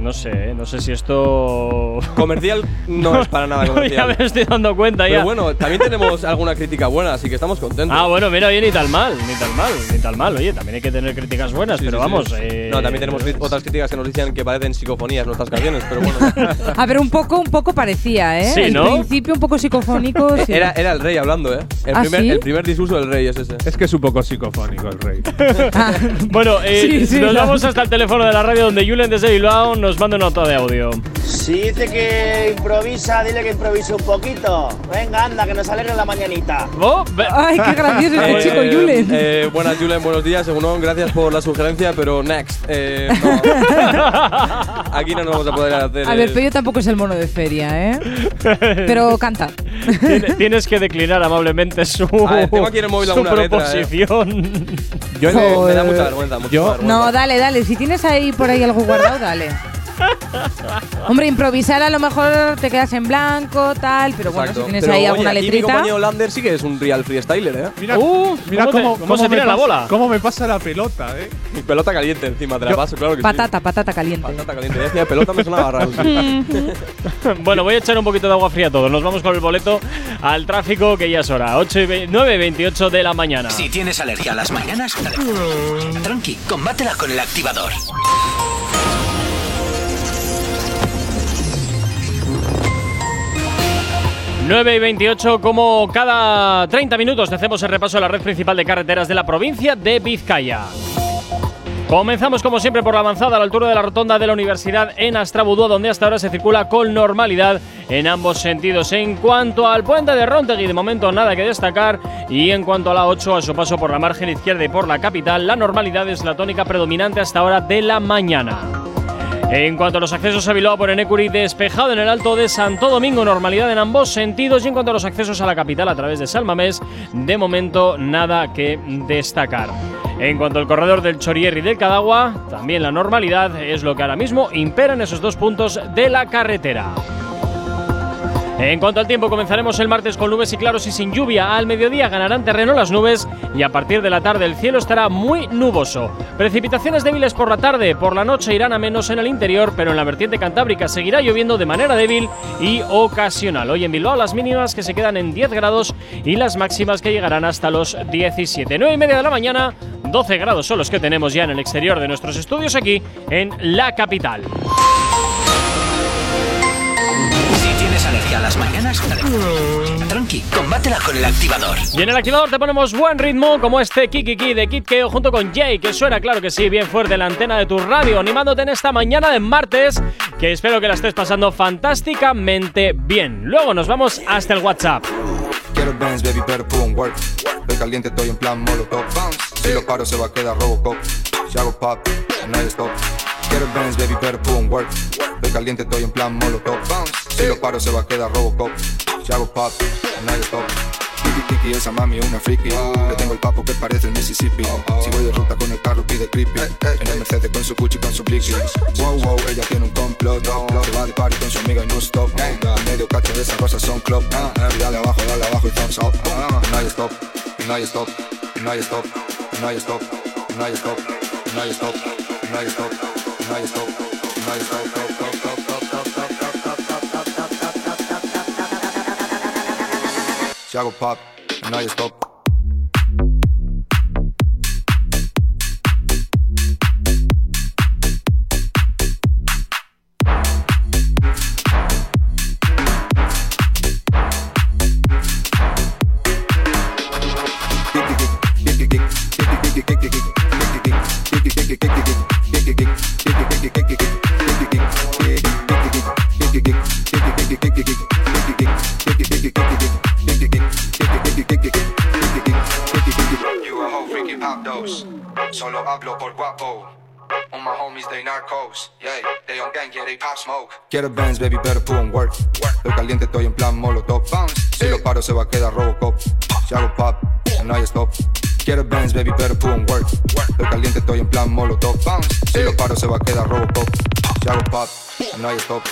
No sé, ¿eh? no sé si esto. Comercial no es para nada ya comercial. me estoy dando cuenta Pero ya. bueno, también tenemos alguna crítica buena, así que estamos contentos. Ah, bueno, mira, oye, ni tan mal, ni tan mal, ni tan mal. Oye, también hay que tener críticas buenas, Sí, pero sí, sí. vamos. eh, No, también tenemos cri- otras críticas que nos dicen que parecen psicofonías nuestras canciones, pero bueno. A ver, un poco, un poco parecía, ¿eh? Sí, el ¿no? principio un poco psicofónico. sí. Era, era el rey hablando, ¿eh? El, ¿Ah, primer, sí? el primer discurso del rey es ese. Es que es un poco psicofónico el rey. Bueno, eh, Sí, sí, nos no. vamos hasta el teléfono de la radio donde Julen desde Bilbao nos manda una nota de audio. Si dice que improvisa, dile que improvise un poquito. Venga, anda, que nos alegre la mañanita. Ay, qué gracioso este Eh, chico, Julen. eh, buenas, Julen, buenos días. Según gracias por la sugerencia, pero next. Eh, no. Aquí no nos vamos a poder hacer. A ver, eh, Pello tampoco es el mono de feria, ¿eh? Pero canta. Tien- Tienes que declinar amablemente su, ver, tengo aquí en el móvil su letra, eh. proposición. Yo me, me da mucha vergüenza, mucha Yo- vergüenza. No, dale, dale. Si tienes ahí por ahí algo guardado, dale. Hombre, improvisar a lo mejor te quedas en blanco, tal, pero bueno, Exacto. si tienes Pero, ahí oye, alguna aquí Mi letrita. compañero Lander sí que es un real freestyler, ¿eh? Mira, Uh, mira ¿cómo te- cómo, cómo se tira la bola? Cómo me pasa la pelota, eh. Mi pelota caliente encima, te la paso, claro que sí. Patata, patata caliente. Patata caliente. Decía pelota me sonaba raro. bueno, voy a echar un poquito de agua fría a todos. Nos vamos con el boleto al tráfico que ya es hora. 8 y ve- 9 y 28 de la mañana. Si tienes alergia a las mañanas, tranqui, combátela con el activador. Nueve y 28, como cada 30 minutos, hacemos el repaso de la red principal de carreteras de la provincia de Vizcaya. Comenzamos como siempre por la avanzada a la altura de la rotonda de la Universidad en Astrabudúa, donde hasta ahora se circula con normalidad en ambos sentidos. En cuanto al puente de Rontegui, de momento nada que destacar. Y en cuanto a la 8, a su paso por la margen izquierda y por la capital, la normalidad es la tónica predominante hasta hora de la mañana. En cuanto a los accesos a Bilbao por Enecuri, despejado en el Alto de Santo Domingo, normalidad en ambos sentidos. Y en cuanto a los accesos a la capital a través de Salmamés, de momento nada que destacar. En cuanto al corredor del Chorier y del Cadagua, también la normalidad es lo que ahora mismo impera en esos dos puntos de la carretera. En cuanto al tiempo, comenzaremos el martes con nubes y claros y sin lluvia. Al mediodía ganarán terreno las nubes y a partir de la tarde el cielo estará muy nuboso. Precipitaciones débiles por la tarde, por la noche irán a menos en el interior, pero en la vertiente cantábrica seguirá lloviendo de manera débil y ocasional. Hoy en Bilbao las mínimas que se quedan en 10 grados y las máximas que llegarán hasta los 17. 9 y media de la mañana, 12 grados son los que tenemos ya en el exterior de nuestros estudios aquí en la capital. A las mañanas? Tranqui, combátela con el activador. Y en el activador te ponemos buen ritmo, como este Kikiki de Kid Keo junto con Jay, que suena, claro que sí, bien fuerte en la antena de tu radio, animándote en esta mañana de martes, que espero que la estés pasando fantásticamente bien. Luego nos vamos hasta el WhatsApp. Quiero Benz, baby, pero on work. Estoy caliente, estoy en plan molotov. Si lo paro, se va a quedar Robocop. Si hago pop, no hay stop. Quiero Benz, baby, pero on work. Estoy caliente, estoy en plan molotov. Si lo paro, se va a quedar Robocop. Si hago pop, no hay stop. Kiki, Kiki, esa mami una friki. Le tengo el papo que parece el Mississippi. Si voy de ruta con el carro, pide creepy. En el Mercedes con su Gucci, con su blicky. Wow, wow, ella tiene un complot. Se va de party con su amiga y no stop. Medio cacho de esas cosas son club. Y dale abajo, dale abajo y thumbs up. No hay stop, hay stop, hay stop, hay stop, hay stop, hay stop, hay stop, no hay stop, no hay stop. Si Chago Pop, and now you stop. Hablo por guapo. All my homies, they narcos. Yeah, they on gang, yeah, they pop smoke. Quiero Benz, baby, pero put on work. Estoy caliente, estoy en plan molotov. Si lo paro, se va a quedar Robocop. Si hago pop, no hay stop. Quiero Benz, baby, pero put on work. Estoy caliente, estoy en plan molotov. Si lo paro, se va a quedar Robocop. Si hago pop, no hay stop.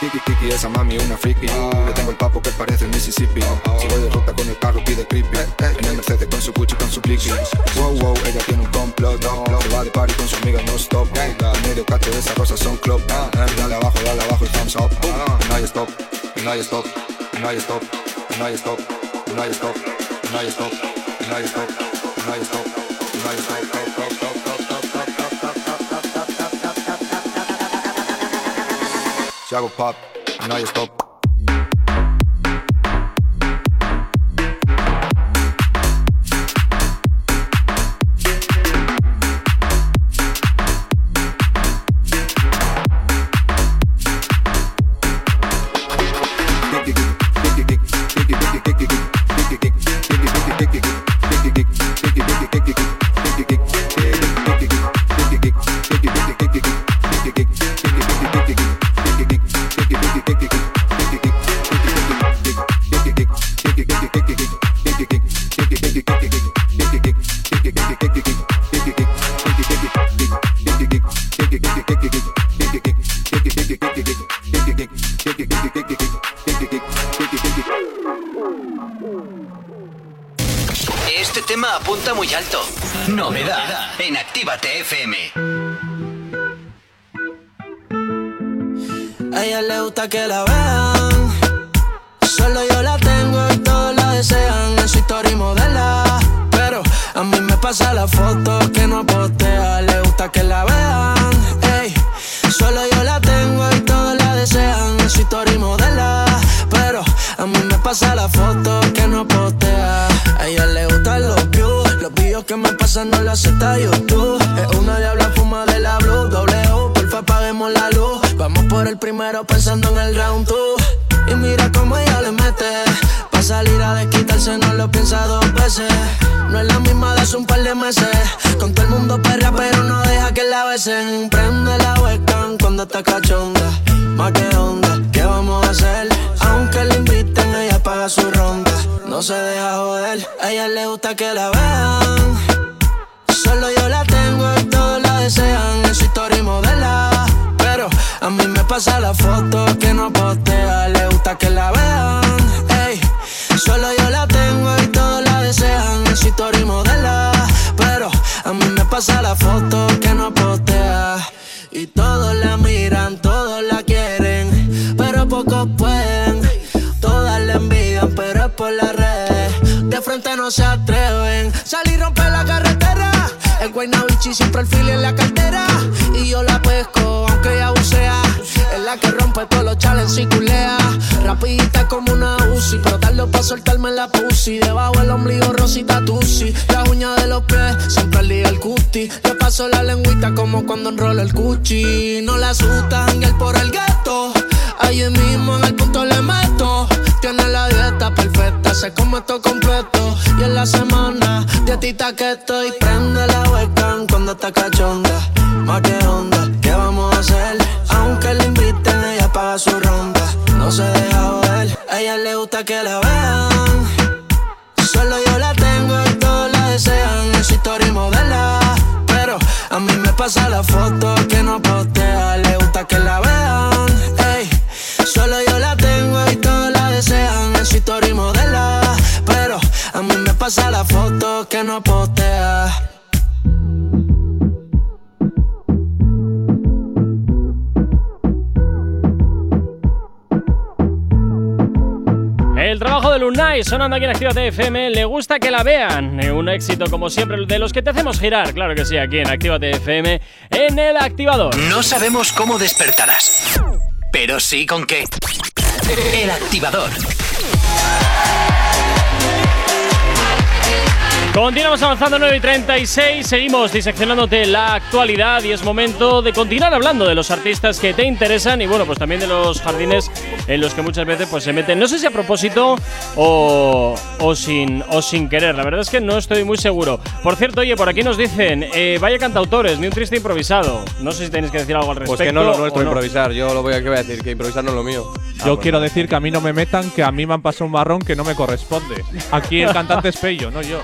Kiki, Kiki, esa mami una friki. Le tengo el papo que parece el Mississippi. Si voy de ruta con el carro, pide creepy. En el Mercedes con su Gucci, con su blicky. Wow, wow, ella tiene un complot. Se va de party con su amiga, no stop. En medio cacho de esas cosas son club. Dale abajo, dale abajo y thumbs up. No hay stop, no hay stop, no hay stop, no hay stop, no hay stop, no hay stop, no hay stop, no hay stop, no hay stop. Hago pop, no hay stop. Pasa la foto Lunay sonando aquí en Actívate FM. Le gusta que la vean. Eh, Un éxito, como siempre, de los que te hacemos girar. Claro que sí, aquí en Actívate FM, en el activador. No sabemos cómo despertarás, pero sí con qué. El activador. Continuamos avanzando 9 y 36, seguimos diseccionándote la actualidad y es momento de continuar hablando de los artistas que te interesan y bueno, pues también de los jardines en los que muchas veces pues se meten, no sé si a propósito o, o sin, o sin querer, la verdad es que no estoy muy seguro. Por cierto, oye, por aquí nos dicen, eh, vaya cantautores, ni un triste improvisado. No sé si tenéis que decir algo al respecto. Pues que no lo nuestro no. improvisar. Yo lo voy a, ¿qué voy a decir, que improvisar no es lo mío. Yo quiero decir que a mí no me metan, que a mí me han pasado un marrón que no me corresponde. Aquí el cantante es Pello, no yo.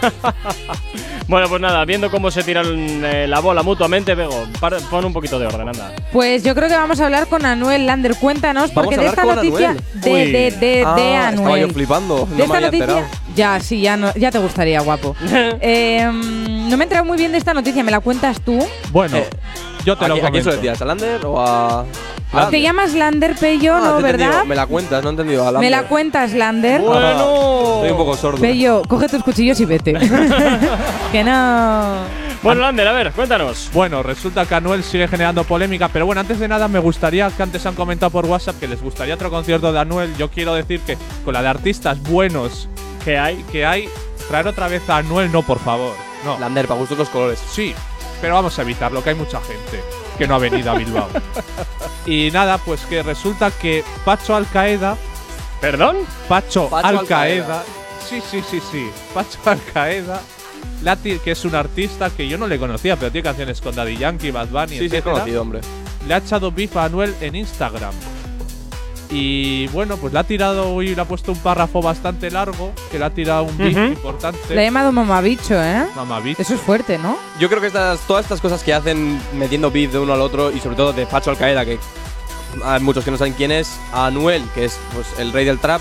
Bueno, pues nada, viendo cómo se tiran eh, la bola mutuamente, Bego, para- pon un poquito de orden, anda. Pues yo creo que vamos a hablar con Anuel Lander. Cuéntanos, porque a de esta noticia Anuel. de, Uy. de, de, Ah, de estaba Anuel. yo flipando, no de me esta había noticia, enterado. Ya, sí, ya, no, ya te gustaría, guapo. Eh, mm, no me he enterado muy bien de esta noticia, ¿me la cuentas tú? Bueno, Eh, yo te ¿A, lo qui- a quién se lo comento. decías? ¿A Lander o a.? Te llamas Lander Pello, Ah, ¿no, te he entendido. verdad? Me la cuentas, no he entendido. A ¿Me la Lander. cuentas, Lander? Bueno. Estoy un poco sordo. Pello, coge tus cuchillos y vete. que no. Bueno, Lander, a ver, cuéntanos. Bueno, resulta que Anuel sigue generando polémica, pero bueno, antes de nada me gustaría, que antes han comentado por WhatsApp que les gustaría otro concierto de Anuel. Yo quiero decir que con la de artistas buenos que hay, que hay, traer otra vez a Anuel, no, por favor. No. Lander, para gustos los colores. Sí, pero vamos a evitarlo, que hay mucha gente que no ha venido a Bilbao. y nada, pues que resulta que Pacho Alcaeda. ¿Perdón? Pacho, Pacho Alcaeda. Sí, sí, sí, sí. Pacho Alcaeda. le ha ti- que es un artista que yo no le conocía, pero tiene canciones con Daddy Yankee, Bad Bunny, Sí, sí, es conocido, hombre. Le ha echado beef a Anuel en Instagram. Y bueno, pues le ha tirado y le ha puesto un párrafo bastante largo, que le ha tirado un beef Ujú. importante. Le ha llamado mamabicho, ¿eh? Mamabicho. Eso es fuerte, ¿no? Yo creo que estas, todas estas cosas que hacen metiendo beef de uno al otro y sobre todo de Pacho Alcaeda, que hay muchos que no saben quién es, a Anuel, que es pues, el rey del trap,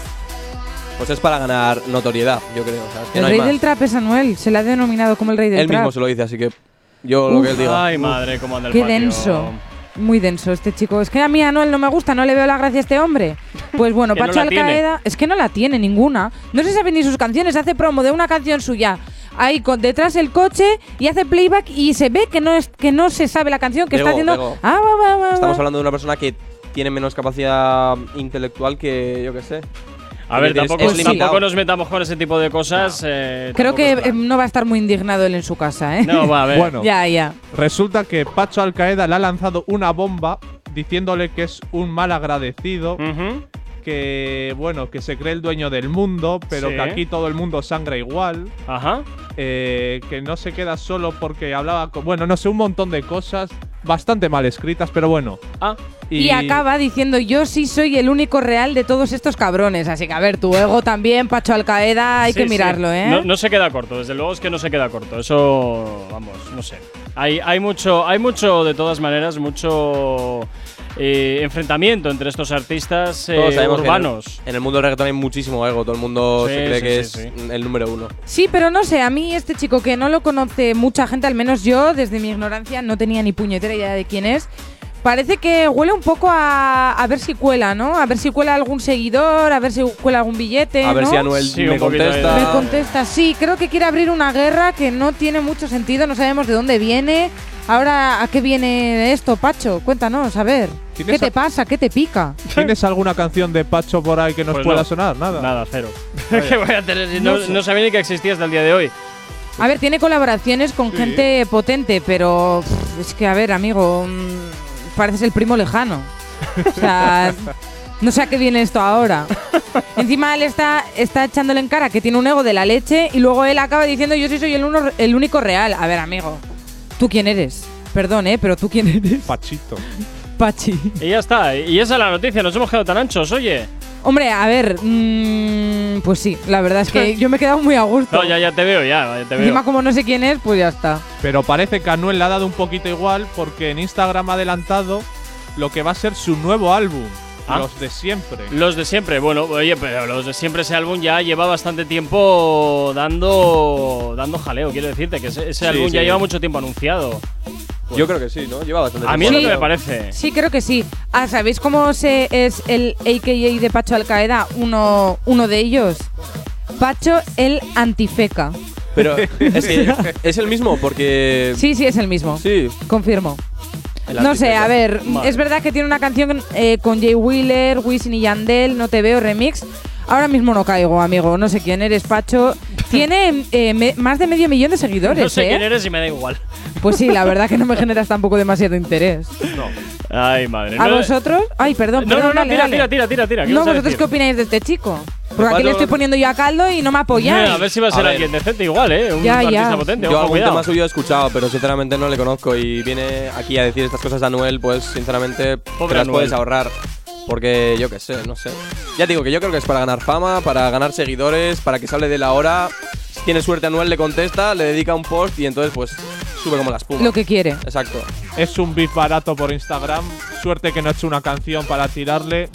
pues es para ganar notoriedad, yo creo. o sea, es que el no hay rey más. del trap es Anuel. Se le ha denominado como el rey del Él trap. mismo se lo dice, así que yo lo que él diga. Ay, madre, cómo anda el Qué patio. denso. Muy denso este chico. Es que a mí Anuel no me gusta, no le veo la gracia a este hombre. Pues bueno, no Pacho tiene. Alcaeda, es que no la tiene ninguna. No se sabe ni sus canciones, hace promo de una canción suya. Ahí con detrás el coche y hace playback y se ve que no es que no se sabe la canción que está haciendo. Ah, va, va, va, va. Estamos hablando de una persona que tiene menos capacidad intelectual que yo que sé. A ver, tampoco, es limitado. tampoco nos metamos con ese tipo de cosas. eh, Creo que no va a estar muy indignado él en su casa, ¿eh? No, va a ver. Bueno, ya, ya. Resulta que Pacho Alcaeda le ha lanzado una bomba diciéndole que es un mal agradecido, que bueno, que se cree el dueño del mundo, pero Sí. que aquí todo el mundo sangra igual. Ajá. eh, que no se queda solo porque hablaba con, bueno, no sé, un montón de cosas bastante mal escritas, pero bueno. Ah. Y, acaba diciendo, yo sí soy el único real de todos estos cabrones. Así que, a ver, tu ego también, Pacho Alcaeda, hay Sí, que sí. mirarlo, ¿eh? No, no se queda corto, desde luego es que no se queda corto. Eso, vamos, no sé. Hay, hay mucho, hay mucho, de todas maneras, mucho eh, enfrentamiento entre estos artistas eh, Todos sabemos que en el- urbanos. En el, mundo del reggaetón hay muchísimo ego, todo el mundo Sí, se cree sí, que sí, es el número uno. Sí, pero no sé, a mí este chico que no lo conoce mucha gente, al menos yo, desde mi ignorancia, no tenía ni puñetera idea de quién es. Parece que huele un poco a, a ver si cuela, ¿no? A ver si cuela algún seguidor, a ver si cuela algún billete. A ver ¿no? si Anuel Sí, me contesta. Me contesta, sí, creo que quiere abrir una guerra que no tiene mucho sentido, no sabemos de dónde viene. Ahora, ¿a qué viene esto, Pacho? Cuéntanos, a ver. ¿Qué ¿Tienes te pasa? ¿Qué te pica? ¿Tienes alguna canción de Pacho por ahí que nos Pues pueda no. sonar? Nada. Nada, cero. ¿Qué voy a tener? si No, No sé. no sabía ni que existía hasta el día de hoy. A ver, tiene colaboraciones con gente potente, pero pff, es que, a ver, amigo, mm, pareces el primo lejano. O sea, no sé a qué viene esto ahora. Encima él está, está echándole en cara que tiene un ego de la leche y luego él acaba diciendo yo sí soy el, uno, el único real. A ver, amigo, ¿tú quién eres? Perdón, ¿eh? Pero ¿tú quién eres? Pachito. Pachi. Y ya está. Y esa es la noticia. Nos hemos quedado tan anchos, oye. Hombre, a ver, mm, pues sí, la verdad es que yo me he quedado muy a gusto. No, ya, ya te veo, ya, ya te veo. Encima como no sé quién es, pues ya está. Pero parece que a Anuel le ha dado un poquito igual porque en Instagram ha adelantado lo que va a ser su nuevo álbum. Ah. Los de siempre. Los de siempre, bueno, oye, pero los de siempre ese álbum ya lleva bastante tiempo dando dando jaleo, quiero decirte, que ese, ese Sí, álbum ya sí. lleva mucho tiempo anunciado. Yo creo que sí, ¿no? Lleva bastante A mí es tiempo lo que me parece. Sí, creo que sí. Ah, ¿sabéis cómo se es el AKA de Pacho Alcaeda? Uno, uno de ellos. Pacho el Antifeca. Pero es, que es el mismo porque. Sí, sí, es el mismo. Sí. Confirmo. No sé, a ver, Vale. es verdad que tiene una canción eh, con Jay Wheeler, Wisin y Yandel, No Te Veo, remix. Ahora mismo no caigo, amigo, no sé quién eres, Pacho. Tiene eh, me- más de medio millón de seguidores, No sé ¿eh? quién eres y me da igual. Pues sí, la verdad que no me generas tampoco demasiado interés. Ay, madre. ¿A No- vosotros? Ay, perdón, No, no, perdón, no, dale, tira, dale. tira, tira, tira, tira. ¿qué No, vas a ¿vosotros decir? qué opináis de este chico? Porque aquí le estoy poniendo yo a caldo y no me apoyáis. A ver si va a ser A ver. alguien decente igual, ¿eh? Un Ya, artista ya. potente. Yo ojo, algún cuidado. tema suyo he escuchado, pero sinceramente no le conozco y viene aquí a decir estas cosas de Anuel, pues sinceramente te las Anuel. puedes ahorrar. Porque yo qué sé, no sé. Ya digo que yo creo que es para ganar fama, para ganar seguidores, para que se hable de la hora. Si tiene suerte Anuel le contesta, le dedica un post y entonces pues sube como la espuma. Lo que quiere. Exacto. Es un beef barato por Instagram. Suerte que no ha hecho una canción para tirarle.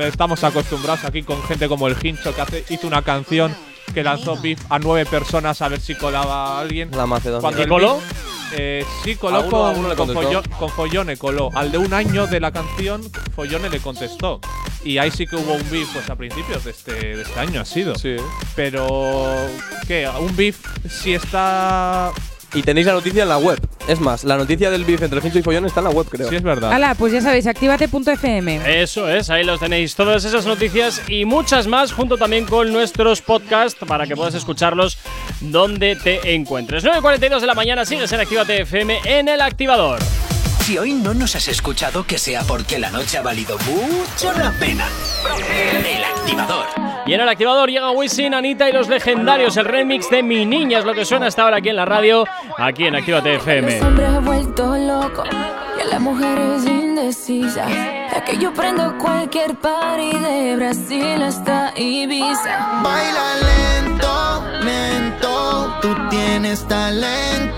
Estamos acostumbrados aquí con gente como el Hincho que hace, hizo una canción que lanzó beef a nueve personas a ver si colaba a alguien. La Macedonia. Cuando ¿Y el coló? Eh, sí, coló uno- con, uno le con, contestó. Follo- con Follone, coló. Al de un año de la canción, Follone le contestó. Y ahí sí que hubo un beef, pues a principios de este, de este año ha sido. Sí. Pero, ¿qué? Un beef si está. Y tenéis la noticia en la web. Es más, la noticia del beef entre Hincho y Follón está en la web, creo. Sí, es verdad. Hala, pues ya sabéis, actívate.fm. Eso es, ahí los tenéis. Todas esas noticias y muchas más, junto también con nuestros podcasts para que puedas escucharlos donde te encuentres. 9.42 de la mañana, sigues en Actívate FM en el activador. Si hoy no nos has escuchado, que sea porque la noche ha valido mucho la pena. El activador. Y en el activador llega Wisin, Anita y los legendarios. El remix de Mi Niña es lo que suena hasta ahora aquí en la radio, aquí en Actívate FM. Los hombres vuelto loco y a las mujeres indecisas. Ya que yo prendo cualquier party de Brasil hasta Ibiza. Baila lento, lento, tú tienes talento.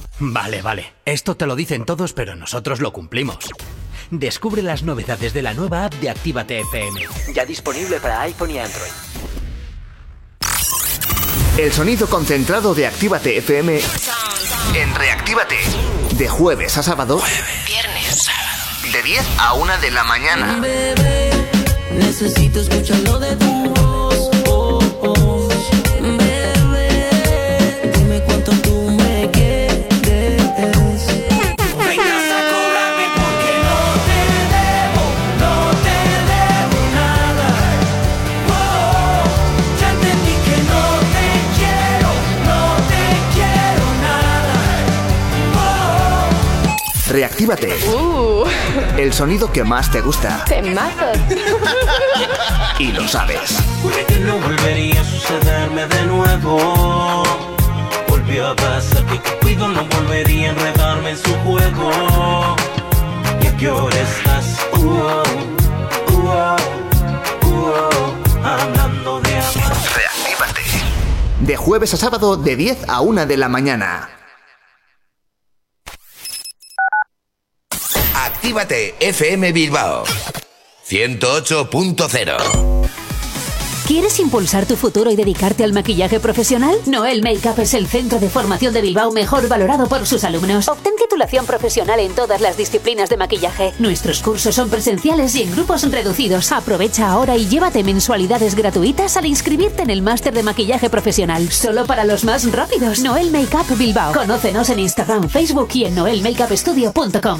Vale, vale. Esto te lo dicen todos, pero nosotros lo cumplimos. Descubre las novedades de la nueva app de Actívate FM. Ya disponible para iPhone y Android. El sonido concentrado de Actívate FM en Reactívate. De jueves a sábado. Viernes, sábado. De 10 a 1 de la mañana. Bebé, necesito escucharlo de tu Reactívate. El sonido que más te gusta. Temazos. Y lo sabes. Juré que no volvería a sucederme de nuevo. Volvió a pasar que Cupido no volvería a enredarme en su juego. ¿Y a qué hora estás? Uh, uh, uh, hablando de amor. Reactívate. De jueves a sábado de 10 a 1 de la mañana. Actívate FM Bilbao 108.0 ¿Quieres impulsar tu futuro y dedicarte al maquillaje profesional? Noel Makeup es el centro de formación de Bilbao mejor valorado por sus alumnos. Obtén titulación profesional en todas las disciplinas de maquillaje. Nuestros cursos son presenciales y en grupos reducidos. Aprovecha ahora y llévate mensualidades gratuitas al inscribirte en el máster de maquillaje profesional. Solo para los más rápidos. Noel Makeup Bilbao. Conócenos en Instagram, Facebook y en noelmakeupstudio.com.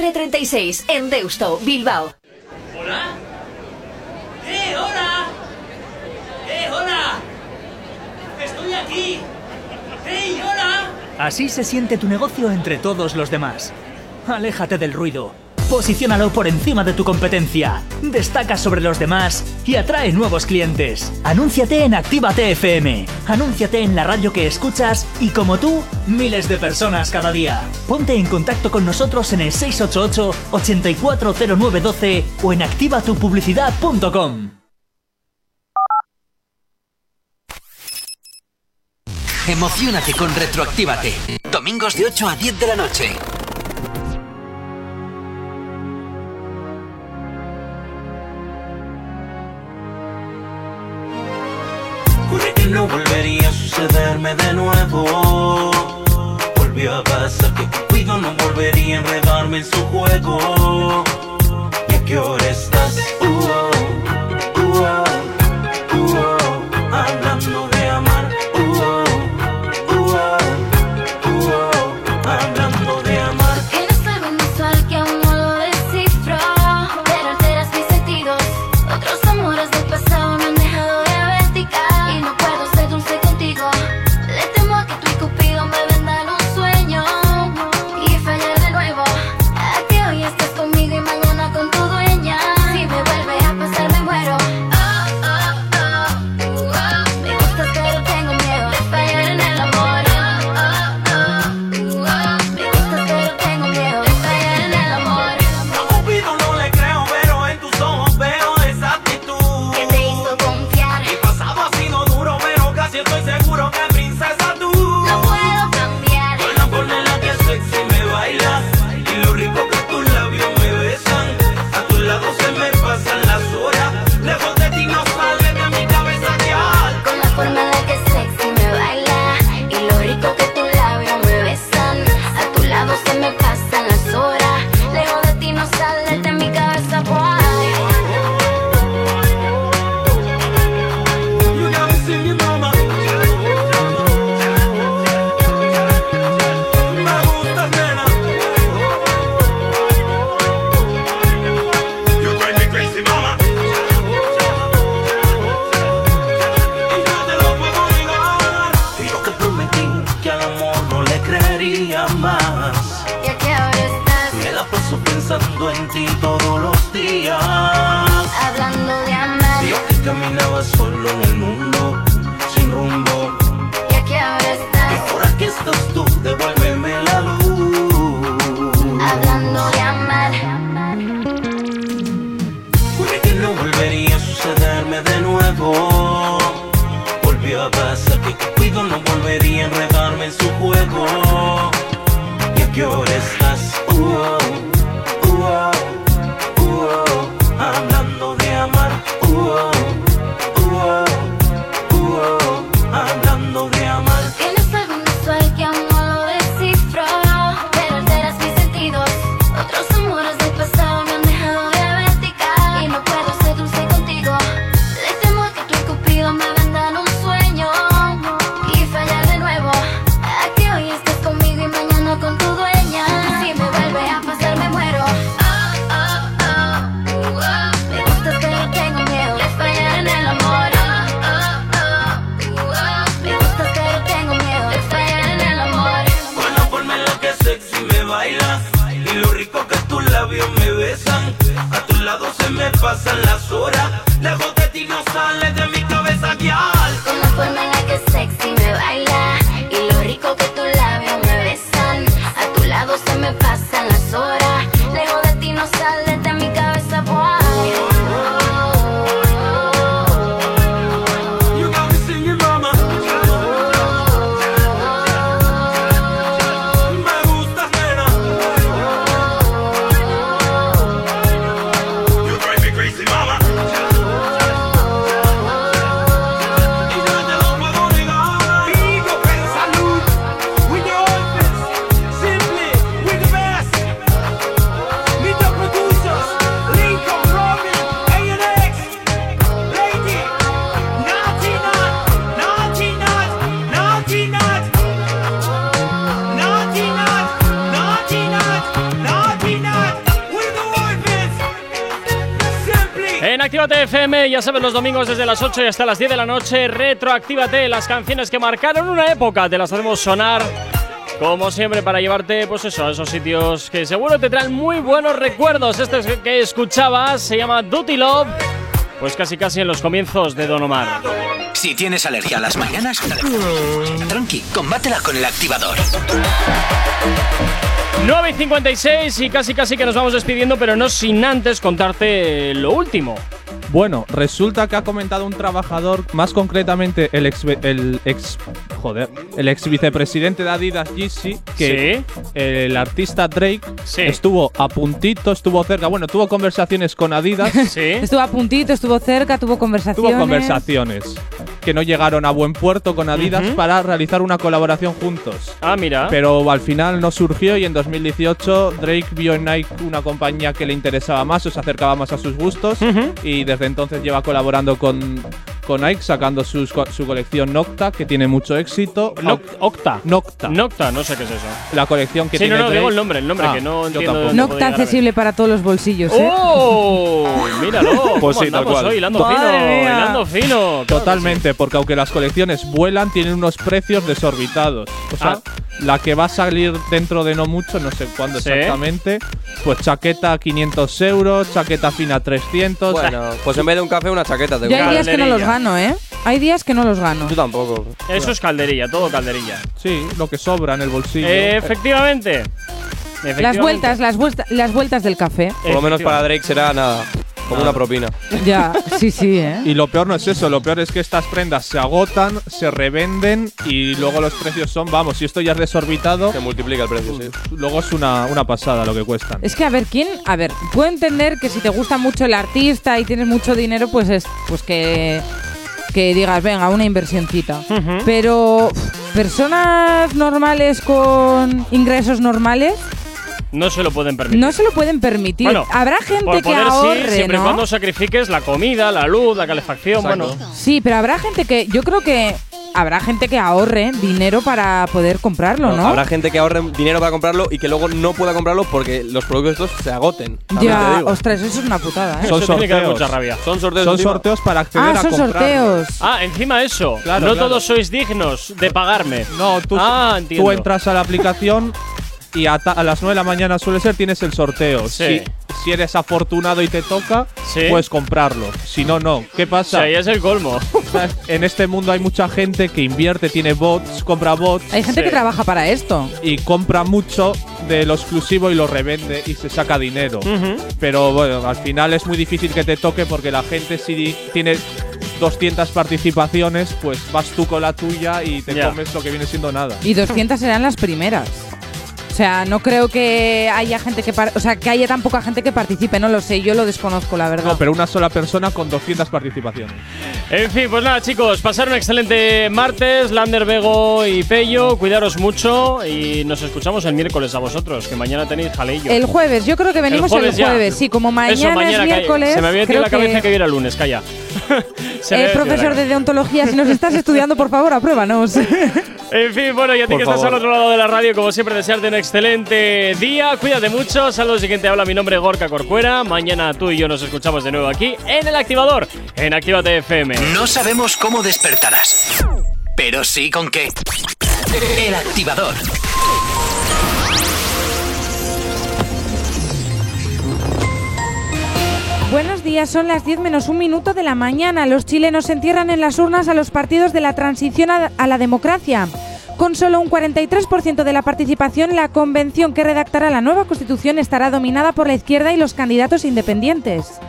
R36 en Deusto, Bilbao. ¿Hola? ¡Eh, hola! ¡Eh, hola! ¡Estoy aquí! Eh, hola! Así se siente tu negocio entre todos los demás. Aléjate del ruido. Posiciónalo por encima de tu competencia, destaca sobre los demás y atrae nuevos clientes. Anúnciate en Actívate FM, anúnciate en la radio que escuchas y como tú, miles de personas cada día. Ponte en contacto con nosotros en el 688-840912 o en activatupublicidad.com. Emocionate con Retroactívate. Domingos de 8 a 10 de la noche. no volvería a sucederme de nuevo. Volvió a pasar que Cupido no volvería a enredarme en su juego. Y a sabes, los domingos desde las 8 y hasta las 10 de la noche, retroactívate las canciones que marcaron una época, te las hacemos sonar. Como siempre, para llevarte, pues eso, a esos sitios que seguro te traen muy buenos recuerdos. Este que escuchabas se llama Duty Love, pues casi casi en los comienzos de Don Omar. Si tienes alergia a las mañanas, tranqui, combátela con el activador. 9 y 56 y casi casi que nos vamos despidiendo, pero no sin antes contarte lo último. Bueno, resulta que ha comentado un trabajador, más concretamente el ex, el ex, joder, el ex vicepresidente de Adidas Yeezy, que el artista Drake estuvo a puntito, estuvo cerca, bueno, tuvo conversaciones con Adidas. Estuvo a puntito, estuvo cerca, tuvo conversaciones. Tuvo conversaciones que no llegaron a buen puerto con Adidas para realizar una colaboración juntos. Ah, mira. Pero al final no surgió y en 2018 Drake vio en Nike una compañía que le interesaba más o se acercaba más a sus gustos y desde entonces lleva colaborando con, con Nike sacando co- su colección Nocta que tiene mucho éxito. Noc- Octa. Nocta. Nocta, no sé qué es eso. La colección que Sí, no, tiene no, Drake. digo el nombre, el nombre, Ah, que no yo entiendo Nocta accesible para todos los bolsillos, ¿eh? ¡Oh! Míralo. Pues ¿cómo sí, tal cual. hoy? Hilando fino, hilando fino. Totalmente, porque aunque las colecciones vuelan, tienen unos precios desorbitados. O sea, Ah. La que va a salir dentro de no mucho, no sé cuándo Sí. exactamente, pues chaqueta 500 euros, chaqueta fina 300. Bueno, pues en vez de un café, una chaqueta. te Yo hay días que no los gano, ¿eh? Hay días que no los gano. Yo tampoco. Eso es calderilla, todo calderilla. Sí, lo que sobra en el bolsillo. Eh, efectivamente. Las Efectivamente. vueltas, las, vueltas, las vueltas del café. Por lo menos para Drake será nada, como una propina. Ya, sí, sí, ¿eh? Y lo peor no es eso, lo peor es que estas prendas se agotan, se revenden y luego los precios son, vamos, si esto ya es desorbitado, Se multiplica el precio, sí. luego es una, una pasada lo que cuestan. Es que a ver, ¿quién? A ver, puedo entender que si te gusta mucho el artista y tienes mucho dinero, pues es pues que que digas, venga, una inversioncita. Pero personas normales con ingresos normales No se lo pueden permitir. no se lo pueden permitir. Bueno, Habrá gente Por que poder sí, ahorre, siempre y cuando sacrifiques la comida, la luz, la calefacción, bueno. Sí, pero habrá gente que yo creo que habrá gente que ahorre dinero para poder comprarlo, ¿no? Habrá gente que ahorre dinero para comprarlo y que luego no pueda comprarlo porque los productos estos se agoten. Te Ya, digo. ostras, eso es una putada, ¿eh? Son Eso tiene que dar sorteos. mucha rabia. Son sorteos. Son encima. sorteos para acceder Ah, a son sorteos. Ah, encima eso. Claro, no claro. todos sois dignos de pagarme. No, tú, Ah, entiendo. tú entras a la aplicación y a, a las 9 de la mañana suele ser, tienes el sorteo. Sí. Si, si eres afortunado y te toca, Sí. puedes comprarlo. Si no, no. ¿Qué O pasa? sea, ya es el colmo. en este mundo hay mucha gente que invierte, tiene bots, compra bots Hay gente Sí. que trabaja para esto. y compra mucho de lo exclusivo y lo revende y se saca dinero. Pero bueno, al final es muy difícil que te toque porque la gente si tiene 200 participaciones, pues vas tú con la tuya y te Ya. comes lo que viene siendo nada. Y 200 serán las primeras. O sea, no creo que haya gente que o sea, que haya tan poca gente que participe, no lo sé, yo lo desconozco, la verdad. No, pero una sola persona con 200 participaciones. En fin, pues nada, chicos, pasar un excelente martes. Lander, Bego y Pello, cuidaros mucho y nos escuchamos el miércoles a vosotros, que mañana tenéis jaleillo. El jueves, yo creo que venimos el jueves, ya. sí, como mañana, Eso, mañana es calla. miércoles. Se me había en la cabeza que, que hoy era lunes, calla. Me Eh, profesor de deontología, si nos estás estudiando, por favor, apruébanos. En fin, bueno, y a ti Por que estás favor. al otro lado de la radio, como siempre, desearte un excelente día. Cuídate mucho. Saludos, siguiente habla mi nombre, Gorka Corcuera. Mañana tú y yo nos escuchamos de nuevo aquí en El Activador, en Actívate FM. No sabemos cómo despertarás, pero sí con qué. El activador. Buenos días, son las 10 menos un minuto de la mañana. Los chilenos entierran en las urnas a los partidos de la transición a la democracia. Con solo un 43% de la participación, la convención que redactará la nueva constitución estará dominada por la izquierda y los candidatos independientes.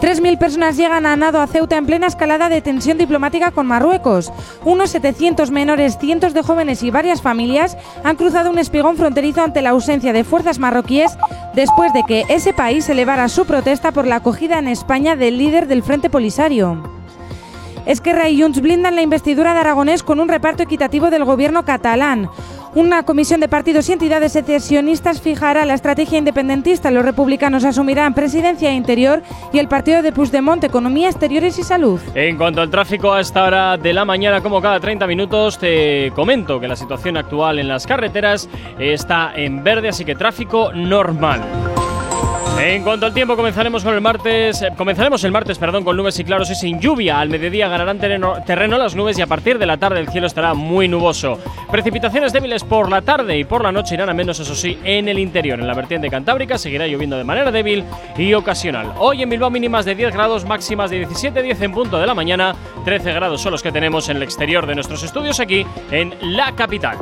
3.000 personas llegan a nado a Ceuta en plena escalada de tensión diplomática con Marruecos. Unos 700 menores, cientos de jóvenes y varias familias han cruzado un espigón fronterizo ante la ausencia de fuerzas marroquíes después de que ese país elevara su protesta por la acogida en España del líder del Frente Polisario. Esquerra y Junts blindan la investidura de Aragonés con un reparto equitativo del gobierno catalán. Una comisión de partidos y entidades secesionistas fijará la estrategia independentista. Los republicanos asumirán presidencia interior y el partido de Puigdemont, economía, exteriores y salud. En cuanto al tráfico a esta hora de la mañana, como cada 30 minutos, te comento que la situación actual en las carreteras está en verde, así que tráfico normal. En cuanto al tiempo, comenzaremos con el martes. eh, comenzaremos el martes, perdón, con nubes y claros y sin lluvia. Al mediodía ganarán terreno, terreno las nubes y a partir de la tarde el cielo estará muy nuboso. Precipitaciones débiles por la tarde y por la noche irán a menos, eso sí, en el interior. En la vertiente cantábrica seguirá lloviendo de manera débil y ocasional. Hoy en Bilbao mínimas de 10 grados, máximas de 17-10 en punto de la mañana. 13 grados son los que tenemos en el exterior de nuestros estudios aquí en la capital.